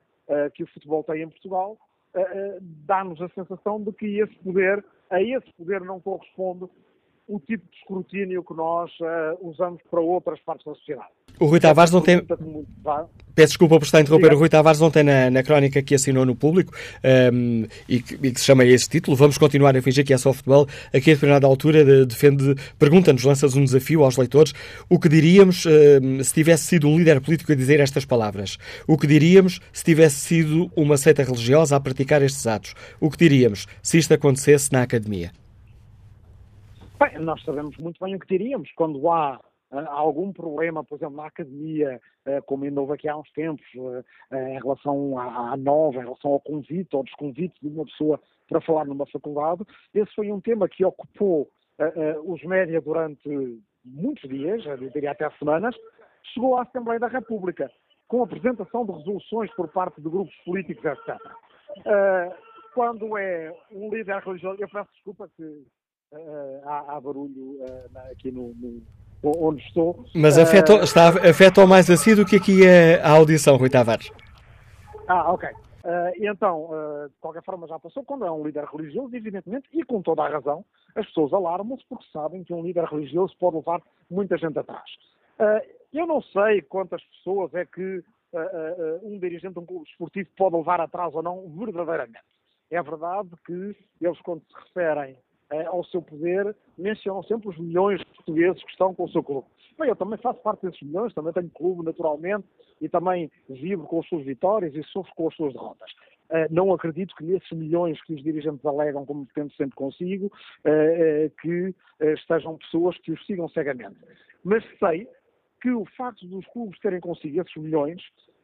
que o futebol tem em Portugal, dá-nos a sensação de que esse poder, a esse poder não corresponde o tipo de escrutínio que nós uh, usamos para outras partes da sociedade. O Rui Tavares não tem. Peço desculpa por estar a interromper. Diga. O Rui Tavares não tem na, na crónica que assinou no público um, e, que, e, que, se chama esse título. Vamos continuar a fingir que é só futebol. Aqui a determinada altura de, defende, pergunta-nos, lanças um desafio aos leitores. O que diríamos um, se tivesse sido um líder político a dizer estas palavras? O que diríamos se tivesse sido uma seita religiosa a praticar estes atos? O que diríamos se isto acontecesse na academia? Bem, nós sabemos muito bem o que diríamos quando há algum problema, por exemplo, na academia, eh, como ainda houve aqui há uns tempos, eh, em relação à nova, em relação ao convite ou desconvite de uma pessoa para falar numa faculdade, esse foi um tema que ocupou os média durante muitos dias, eu diria até semanas, chegou à Assembleia da República, com a apresentação de resoluções por parte de grupos políticos, etc. Quando é um líder religioso, eu peço desculpa que há, há barulho aqui no onde estou. Mas afetou, uh, está, afetou mais a si do que aqui a, a audição, Rui Tavares. Ah, ok. Uh, e então, uh, de qualquer forma, já passou. Quando é um líder religioso, evidentemente, e com toda a razão, as pessoas alarmam-se porque sabem que um líder religioso pode levar muita gente atrás. Uh, eu não sei quantas pessoas é que um dirigente de um clube esportivo pode levar atrás ou não, verdadeiramente. É verdade que eles, quando se referem ao seu poder, mencionam sempre os milhões de portugueses que estão com o seu clube. Bem, eu também faço parte desses milhões, também tenho clube naturalmente e também vibro com as suas vitórias e sofro com as suas derrotas. Uh, não acredito que nesses milhões que os dirigentes alegam, como tento sempre consigo, uh, uh, que estejam pessoas que os sigam cegamente. Mas sei que o facto dos clubes terem consigo esses milhões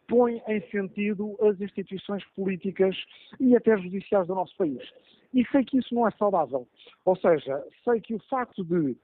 põe em sentido as instituições políticas e até judiciais do nosso país. E sei que isso não é saudável. Ou seja, sei que o facto de, uh,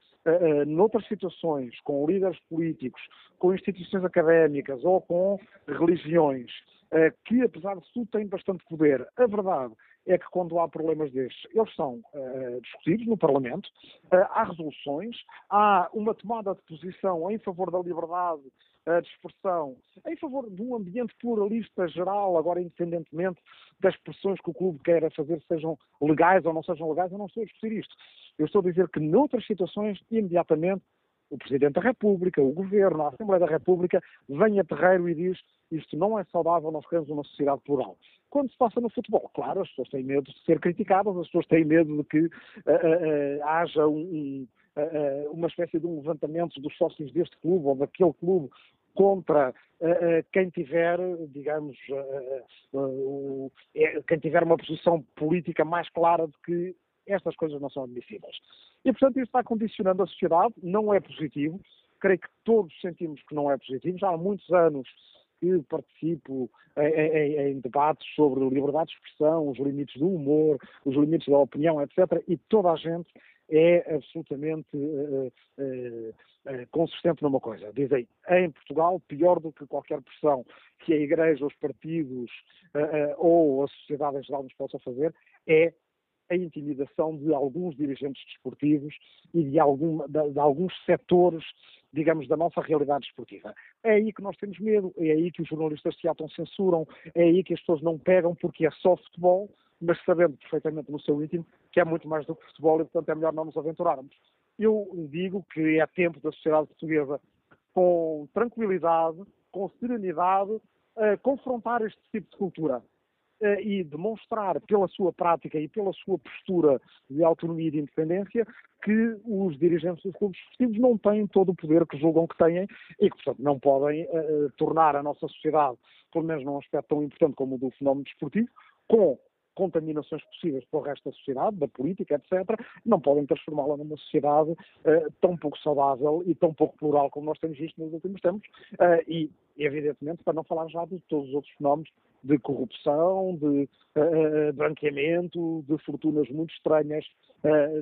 uh, noutras situações, com líderes políticos, com instituições académicas ou com religiões, uh, que apesar de tudo têm bastante poder, a verdade é que quando há problemas destes, eles são uh, discutidos no Parlamento, uh, há resoluções, há uma tomada de posição em favor da liberdade de expressão, em favor de um ambiente pluralista geral, agora independentemente das pressões que o clube queira fazer, sejam legais ou não sejam legais, eu não estou a discutir isto. Eu estou a dizer que noutras situações, imediatamente, o Presidente da República, o Governo, a Assembleia da República, vem a terreiro e diz isto não é saudável, nós queremos uma sociedade plural. Quando se passa no futebol, claro, as pessoas têm medo de ser criticadas, as pessoas têm medo de que uh, uh, haja um, uma espécie de um levantamento dos sócios deste clube ou daquele clube contra uh, quem tiver, digamos, quem tiver uma posição política mais clara de que estas coisas não são admissíveis. E, portanto, isso está condicionando a sociedade, não é positivo, creio que todos sentimos que não é positivo, já há muitos anos que participo em, em, em, debates sobre liberdade de expressão, os limites do humor, os limites da opinião, etc. E toda a gente é absolutamente uh, uh, uh, consistente numa coisa. Dizem, em Portugal, pior do que qualquer pressão que a Igreja, os partidos ou a sociedade em geral nos possa fazer, é a intimidação de alguns dirigentes desportivos e de, algum, de, de, alguns setores, digamos, da nossa realidade desportiva. É aí que nós temos medo, é aí que os jornalistas se auto-censuram, é aí que as pessoas não pegam porque é só futebol, mas sabendo perfeitamente no seu íntimo que é muito mais do que futebol e, portanto, é melhor não nos aventurarmos. Eu digo que é tempo da sociedade portuguesa, com tranquilidade, com serenidade, confrontar este tipo de cultura e demonstrar pela sua prática e pela sua postura de autonomia e de independência que os dirigentes dos clubes esportivos não têm todo o poder que julgam que têm e que, portanto, não podem uh, tornar a nossa sociedade, pelo menos num aspecto tão importante como o do fenómeno desportivo, com contaminações possíveis para o resto da sociedade, da política, etc., não podem transformá-la numa sociedade uh, tão pouco saudável e tão pouco plural como nós temos visto nos últimos tempos, uh, e, evidentemente, para não falar já de todos os outros fenómenos de corrupção, de uh, branqueamento, de fortunas muito estranhas,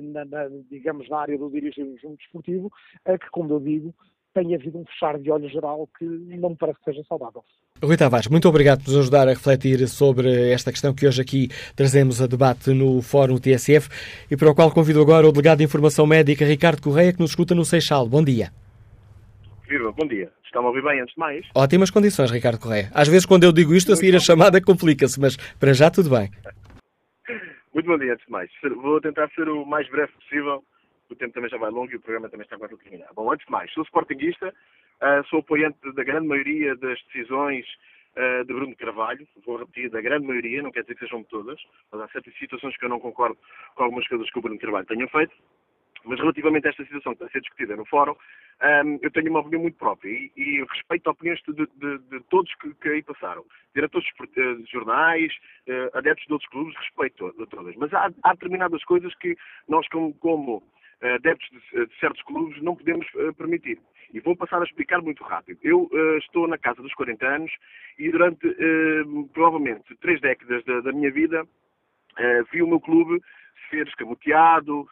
na, na, digamos, na área do dirigismo desportivo, que, como eu digo, tem havido um fechar de olhos geral que não me parece que seja saudável. Rui Tavares, muito obrigado por nos ajudar a refletir sobre esta questão que hoje aqui trazemos a debate no Fórum TSF e para o qual convido agora o delegado de Informação Médica Ricardo Correia, que nos escuta no Seixal. Bom dia. Viva, bom dia. Está-me a ouvir bem antes de mais? Ótimas condições, Ricardo Correia. Às vezes, quando eu digo isto, a seguir a chamada complica-se, mas para já tudo bem. Muito bom dia, antes de mais. Vou tentar ser o mais breve possível, o tempo também já vai longo e o programa também está quase a terminar. Bom, antes de mais, sou sportinguista, uh, sou apoiante da grande maioria das decisões uh, de Bruno Carvalho, vou repetir, da grande maioria, não quer dizer que sejam todas, mas há certas situações que eu não concordo com algumas coisas que o Bruno Carvalho tenha feito. Mas relativamente a esta situação que está a ser discutida no fórum, um, eu tenho uma opinião muito própria e, e respeito a opiniões de, de, de todos que, que, aí passaram. Diretores de jornais, uh, adeptos de outros clubes, respeito a, a todas. Mas há, há, determinadas coisas que nós, como, como adeptos de, de, certos clubes, não podemos uh, permitir. E vou passar a explicar muito rápido. Eu uh, estou na casa dos 40 anos e durante provavelmente três décadas da, da minha vida vi o meu clube ser escamoteado,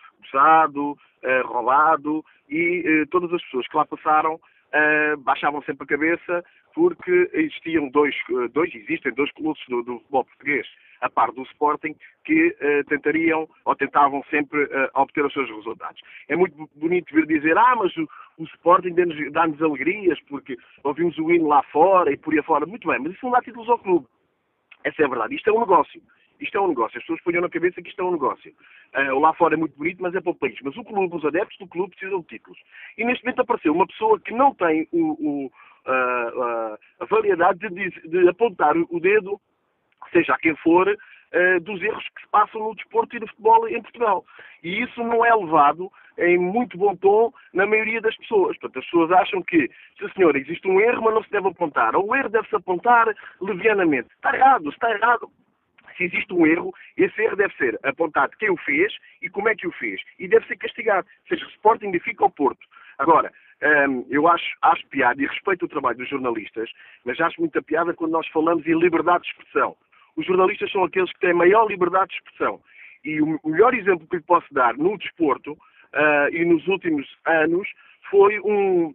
uh, roubado e uh, todas as pessoas que lá passaram uh, baixavam sempre a cabeça porque existiam dois, dois existem dois clubes do, do, futebol português, a par do Sporting, que tentariam ou tentavam sempre obter os seus resultados. É muito bonito vir dizer, ah, mas o, o Sporting dá-nos dá alegrias porque ouvimos o hino lá fora e por aí fora. Muito bem, mas isso não dá títulos ao clube. Essa é a verdade. Isto é um negócio. Isto é um negócio. As pessoas ponham na cabeça que isto é um negócio. Uh, lá fora é muito bonito, mas é para o país. Mas o clube, os adeptos do clube precisam de títulos. E neste momento apareceu uma pessoa que não tem o, o, uh, uh, a variedade de, de, apontar o dedo, seja a quem for, dos erros que se passam no desporto e no futebol em Portugal. E isso não é levado em muito bom tom na maioria das pessoas. Portanto, as pessoas acham que, se senhor, existe um erro, mas não se deve apontar. Ou o erro deve-se apontar levianamente. Está errado, está errado se existe um erro, esse erro deve ser apontado quem o fez e como é que o fez. E deve ser castigado, seja Sporting, Benfica ou Porto. Agora, hum, eu acho, acho piada e respeito o trabalho dos jornalistas, mas acho muita piada quando nós falamos em liberdade de expressão. Os jornalistas são aqueles que têm maior liberdade de expressão. E o melhor exemplo que lhe posso dar no desporto uh, e nos últimos anos foi um,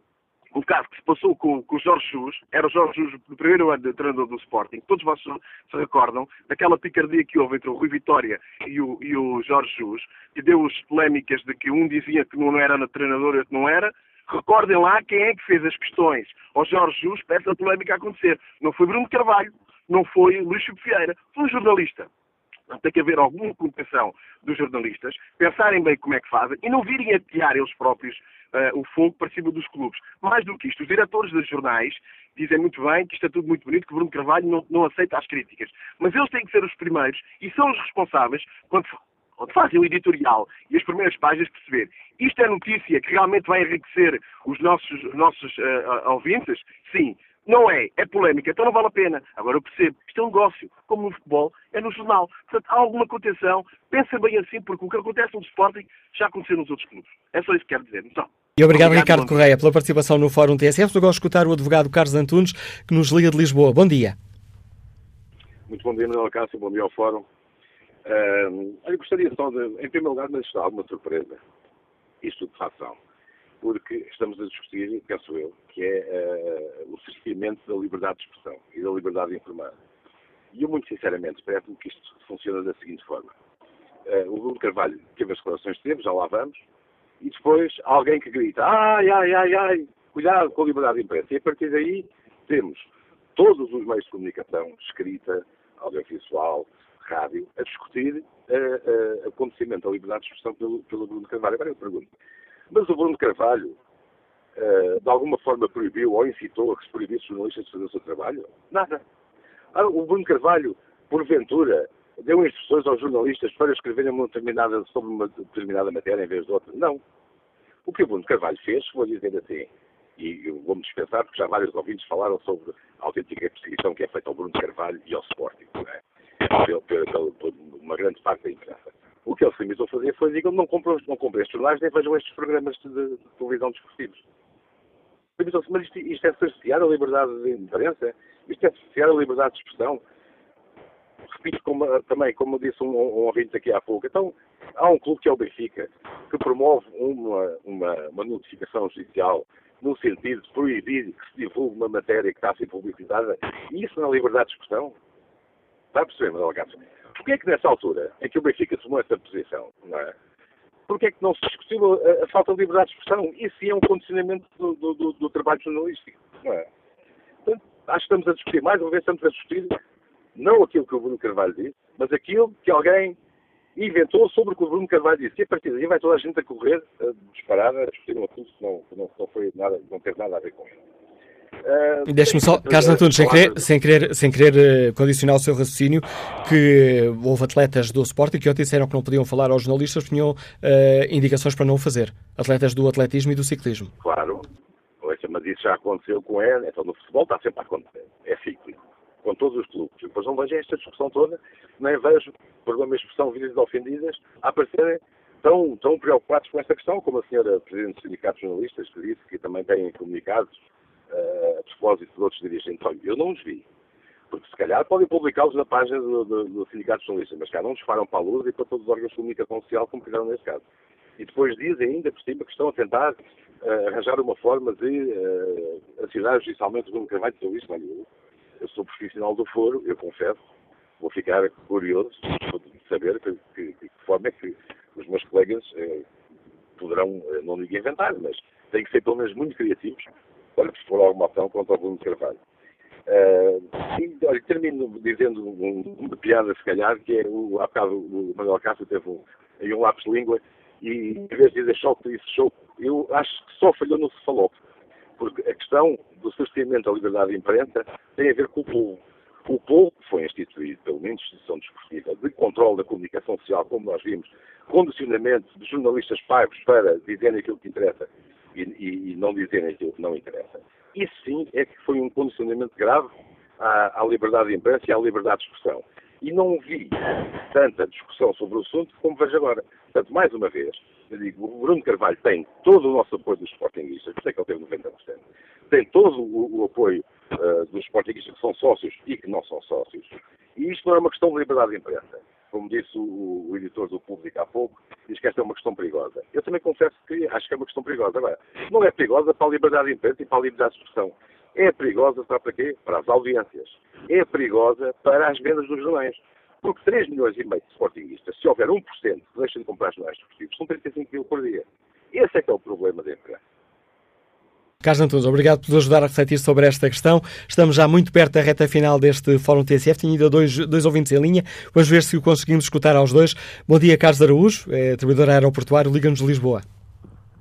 um caso que se passou com, com o Jorge Jus, era o Jorge Jus no primeiro ano de treinador do Sporting, todos vocês se recordam daquela picardia que houve entre o Rui Vitória e o, e o Jorge Jus, que deu as polémicas de que um dizia que não era treinador e outro não era, recordem lá quem é que fez as questões ao Jorge Jus para essa polémica acontecer. Não foi Bruno Carvalho, não foi Luís Chico Vieira, foi um jornalista. Tem que haver alguma contenção dos jornalistas, pensarem bem como é que fazem e não virem a tirar eles próprios uh, o fogo para cima dos clubes. Mais do que isto, os diretores dos jornais dizem muito bem que isto é tudo muito bonito, que Bruno Carvalho não, não aceita as críticas. Mas eles têm que ser os primeiros e são os responsáveis quando fazem o editorial e as primeiras páginas, perceber isto é notícia que realmente vai enriquecer os nossos, nossos uh, ouvintes? Sim. Não é, é polémica, então não vale a pena. Agora eu percebo, isto é um negócio, como no futebol, é no jornal. Portanto, há alguma contenção, pensem bem assim, porque o que acontece no Sporting já aconteceu nos outros clubes. É só isso que quero dizer. Então, e obrigado, obrigado Ricardo Correia, pela participação no Fórum TSF. Agora escutar o advogado Carlos Antunes, que nos liga de Lisboa. Bom dia. Muito bom dia, Manuel Cássio, bom dia ao Fórum. Uh, eu gostaria só de, em primeiro lugar, de deixar alguma surpresa. Isto de facção porque estamos a discutir, penso eu, que é uh, o cerceamento da liberdade de expressão e da liberdade de informar. E eu, muito sinceramente, parece-me que isto funciona da seguinte forma. Uh, o Bruno Carvalho teve as declarações que teve, já lá vamos, e depois alguém que grita, ai, ai, ai, ai, cuidado com a liberdade de imprensa. E a partir daí temos todos os meios de comunicação, escrita, audiovisual, rádio, a discutir uh, uh, acontecimento da liberdade de expressão pelo, pelo Bruno Carvalho. Agora eu pergunto, mas o Bruno Carvalho, uh, de alguma forma, proibiu ou incitou a que se proibisse os jornalistas de fazer o seu trabalho? Nada. Ah, o Bruno Carvalho, porventura, deu instruções aos jornalistas para escreverem uma determinada, sobre uma determinada matéria em vez de outra? Não. O que o Bruno Carvalho fez, vou dizer assim, e vou-me dispensar porque já vários ouvintes falaram sobre a autêntica perseguição que é feita ao Bruno Carvalho e ao Sporting, é? Uma grande parte da imprensa. O que ele se limitou a fazer foi dizer não não comprem estes jornais nem vejam estes programas de, de, televisão desportivos. Mas isto, isto é cercear a liberdade de imprensa? Isto é cercear a liberdade de expressão? Repito como, também, como disse um, um ouvinte aqui há pouco, então há um clube que é o Benfica, que promove uma, uma, uma notificação judicial no sentido de proibir que se divulgue uma matéria que está a ser publicitada, e isso não é liberdade de expressão? Está a perceber, Manuel Gato? Porquê é que nessa altura, em que o Benfica tomou essa posição, não é? Porquê é que não se discutiu a, a, falta de liberdade de expressão? Isso é um condicionamento do, do, do, do trabalho jornalístico, não é? Portanto, acho que estamos a discutir, mais uma vez estamos a discutir, não aquilo que o Bruno Carvalho disse, mas aquilo que alguém inventou sobre o que o Bruno Carvalho disse. E a partir daí vai toda a gente a correr, a disparada, a discutir um assunto que não, não, não, foi nada, não teve nada a ver com ele. Uh, Deixe-me só, Carlos Antunes, sem querer, sem querer, sem querer uh, condicionar o seu raciocínio, que houve atletas do Sporting que ontem disseram que não podiam falar aos jornalistas, tinham uh, indicações para não o fazer. Atletas do atletismo e do ciclismo. Claro, mas isso já aconteceu com ele, então no futebol está sempre a acontecer, é cíclico, com todos os clubes. Depois não vejo esta discussão toda, nem vejo, por uma expressão, vidas ofendidas a aparecerem tão, tão preocupados com esta questão, como a senhora Presidente do Sindicato de Jornalistas, que disse que também têm comunicados uh, a propósito de outros dirigentes. Olha, eu não os vi. Porque se calhar podem publicá-los na página do, do, do Sindicato de Jornalistas, mas cá não disparam para a luz e para todos os órgãos de comunicação social, como fizeram neste caso. E depois dizem ainda por cima que estão a tentar uh, arranjar uma forma de uh, acionar judicialmente o Bruno Carvalho de isso. Eu, eu sou profissional do foro, eu confesso, vou ficar curioso de saber que, que, que forma é que os meus colegas uh, poderão, não digo inventar, mas têm que ser pelo menos muito criativos para expor alguma ação contra o Bruno Carvalho. Uh, e, olha, termino dizendo um, uma piada, se calhar, que é o, há bocado o Manuel Castro teve um, um lápis de língua e em vez de dizer choque, disse choque. Eu acho que só falhou no cefalópodo, porque a questão do sustentamento da liberdade de imprensa tem a ver com o povo. O povo foi instituído pela uma instituição desportiva de controle da comunicação social, como nós vimos, condicionamento de jornalistas pagos para dizerem aquilo que interessa e, e, e não dizerem aquilo que não interessa. Isso sim é que foi um condicionamento grave à, à liberdade de imprensa e à liberdade de expressão. E não vi tanta discussão sobre o assunto como vejo agora. Portanto, mais uma vez, eu digo, o Bruno Carvalho tem todo o nosso apoio dos Sportingistas, é que ele teve 90%. Tem todo o, o apoio uh, dos Sportingistas que são sócios e que não são sócios. E isto não é uma questão de liberdade de imprensa. Como disse o, o editor do Público há pouco, diz que esta é uma questão perigosa. Eu também confesso que acho que é uma questão perigosa. Agora, não é perigosa para a liberdade de imprensa e para a liberdade de expressão. É perigosa, sabe para quê? Para as audiências. É perigosa para as vendas dos jornais. Porque 3 milhões e meio de sportinguistas, se houver 1% que deixa de comprar jornais desportivos, são 35 mil por dia. Esse é que é o problema da imprensa. Carlos Antunes, obrigado por nos ajudar a refletir sobre esta questão. Estamos já muito perto da reta final deste Fórum TSF. Tenho ainda dois, dois ouvintes em linha. Vamos ver se o conseguimos escutar aos dois. Bom dia, Carlos Araújo, é, trabalhador aeroportuário, Liga-nos de Lisboa.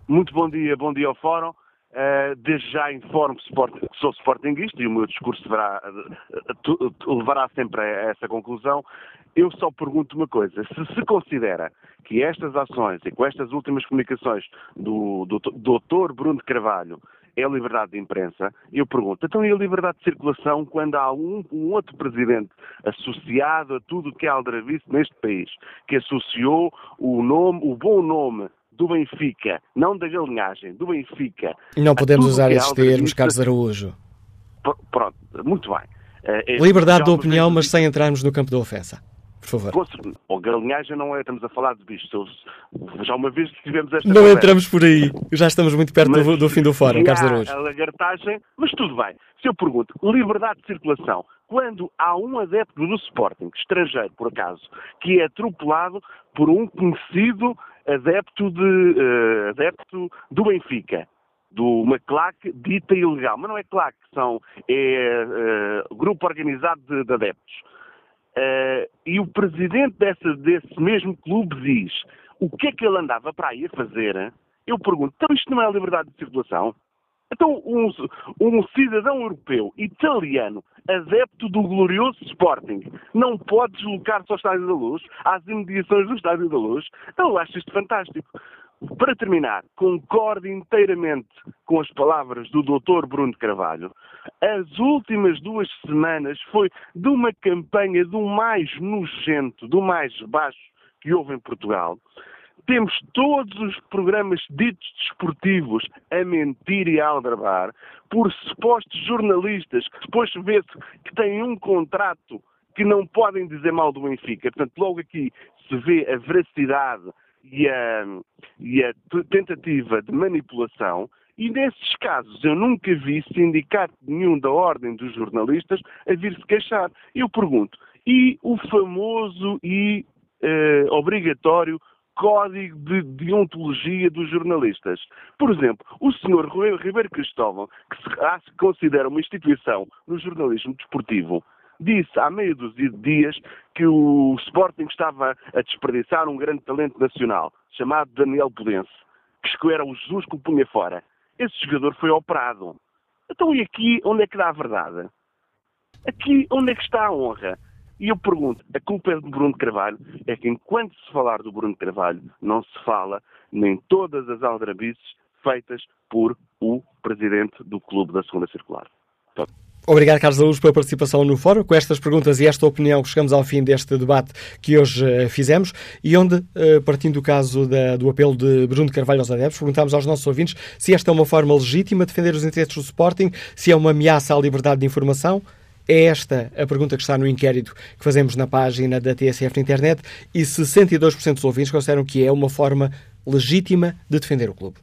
Muito bom dia, bom dia ao Fórum. Uh, desde já informo que sou sportinguista e o meu discurso deverá, uh, levará sempre a essa conclusão. Eu só pergunto uma coisa: se se considera que estas ações e com estas últimas comunicações do, do, do Dr. Bruno de Carvalho é a liberdade de imprensa, eu pergunto, então e a liberdade de circulação quando há um, um outro presidente associado a tudo o que é aldrabice neste país, que associou o nome, o bom nome do Benfica, não da galinhagem, do Benfica. Não podemos usar é esses termos, Carlos Araújo. Pronto, muito bem. É, Liberdade de opinião, mas sem entrarmos no campo da ofensa. Por favor. Ou galinhagem não é, estamos a falar de bichos. Já uma vez tivemos esta. Não conversa. entramos por aí. Já estamos muito perto do, do, fim do fórum, Carlos Araújo. A lagartagem, mas tudo bem. Se eu pergunto, liberdade de circulação, quando há um adepto do Sporting, estrangeiro por acaso, que é atropelado por um conhecido adepto, de, uh, adepto do Benfica, do uma claque dita ilegal. Mas não é claque, são, é uh, grupo organizado de, de adeptos. Uh, e o presidente dessa, desse mesmo clube diz o que é que ele andava para aí a fazer. Eu pergunto, então isto não é liberdade de circulação? Então, um, um, cidadão europeu, italiano, adepto do glorioso Sporting, não pode deslocar-se ao Estádio da Luz, às imediações do Estádio da Luz? Então, eu acho isto fantástico. Para terminar, concordo inteiramente com as palavras do Dr. Bruno Carvalho. As últimas duas semanas foi de uma campanha do mais nojento, do mais baixo que houve em Portugal. Temos todos os programas ditos desportivos a mentir e a aldrabar por supostos jornalistas depois vê-se que têm um contrato que não podem dizer mal do Benfica. Portanto, logo aqui se vê a veracidade e a, e a tentativa de manipulação. E nesses casos eu nunca vi sindicato nenhum da ordem dos jornalistas a vir-se queixar. Eu pergunto, e o famoso e eh, obrigatório código de deontologia dos jornalistas. Por exemplo, o Sr. Ribeiro Cristóvão, que se considera uma instituição no jornalismo desportivo, disse há meio dúzia de dias que o Sporting estava a desperdiçar um grande talento nacional, chamado Daniel Pudense, que era o Jesus que o punha fora. Esse jogador foi operado. Então e aqui onde é que dá a verdade? Aqui onde é que está a honra? E eu pergunto, a culpa é do Bruno Carvalho? É que enquanto se falar do Bruno Carvalho, não se fala nem todas as aldrabices feitas por o presidente do clube da segunda circular. Obrigado, Carlos Araújo, pela participação no fórum. Com estas perguntas e esta opinião, chegamos ao fim deste debate que hoje uh, fizemos e onde, uh, partindo do caso da, do apelo de Bruno Carvalho aos adeptos, perguntámos aos nossos ouvintes se esta é uma forma legítima de defender os interesses do Sporting, se é uma ameaça à liberdade de informação. É esta a pergunta que está no inquérito que fazemos na página da TSF na internet e 62% dos ouvintes consideram que é uma forma legítima de defender o clube.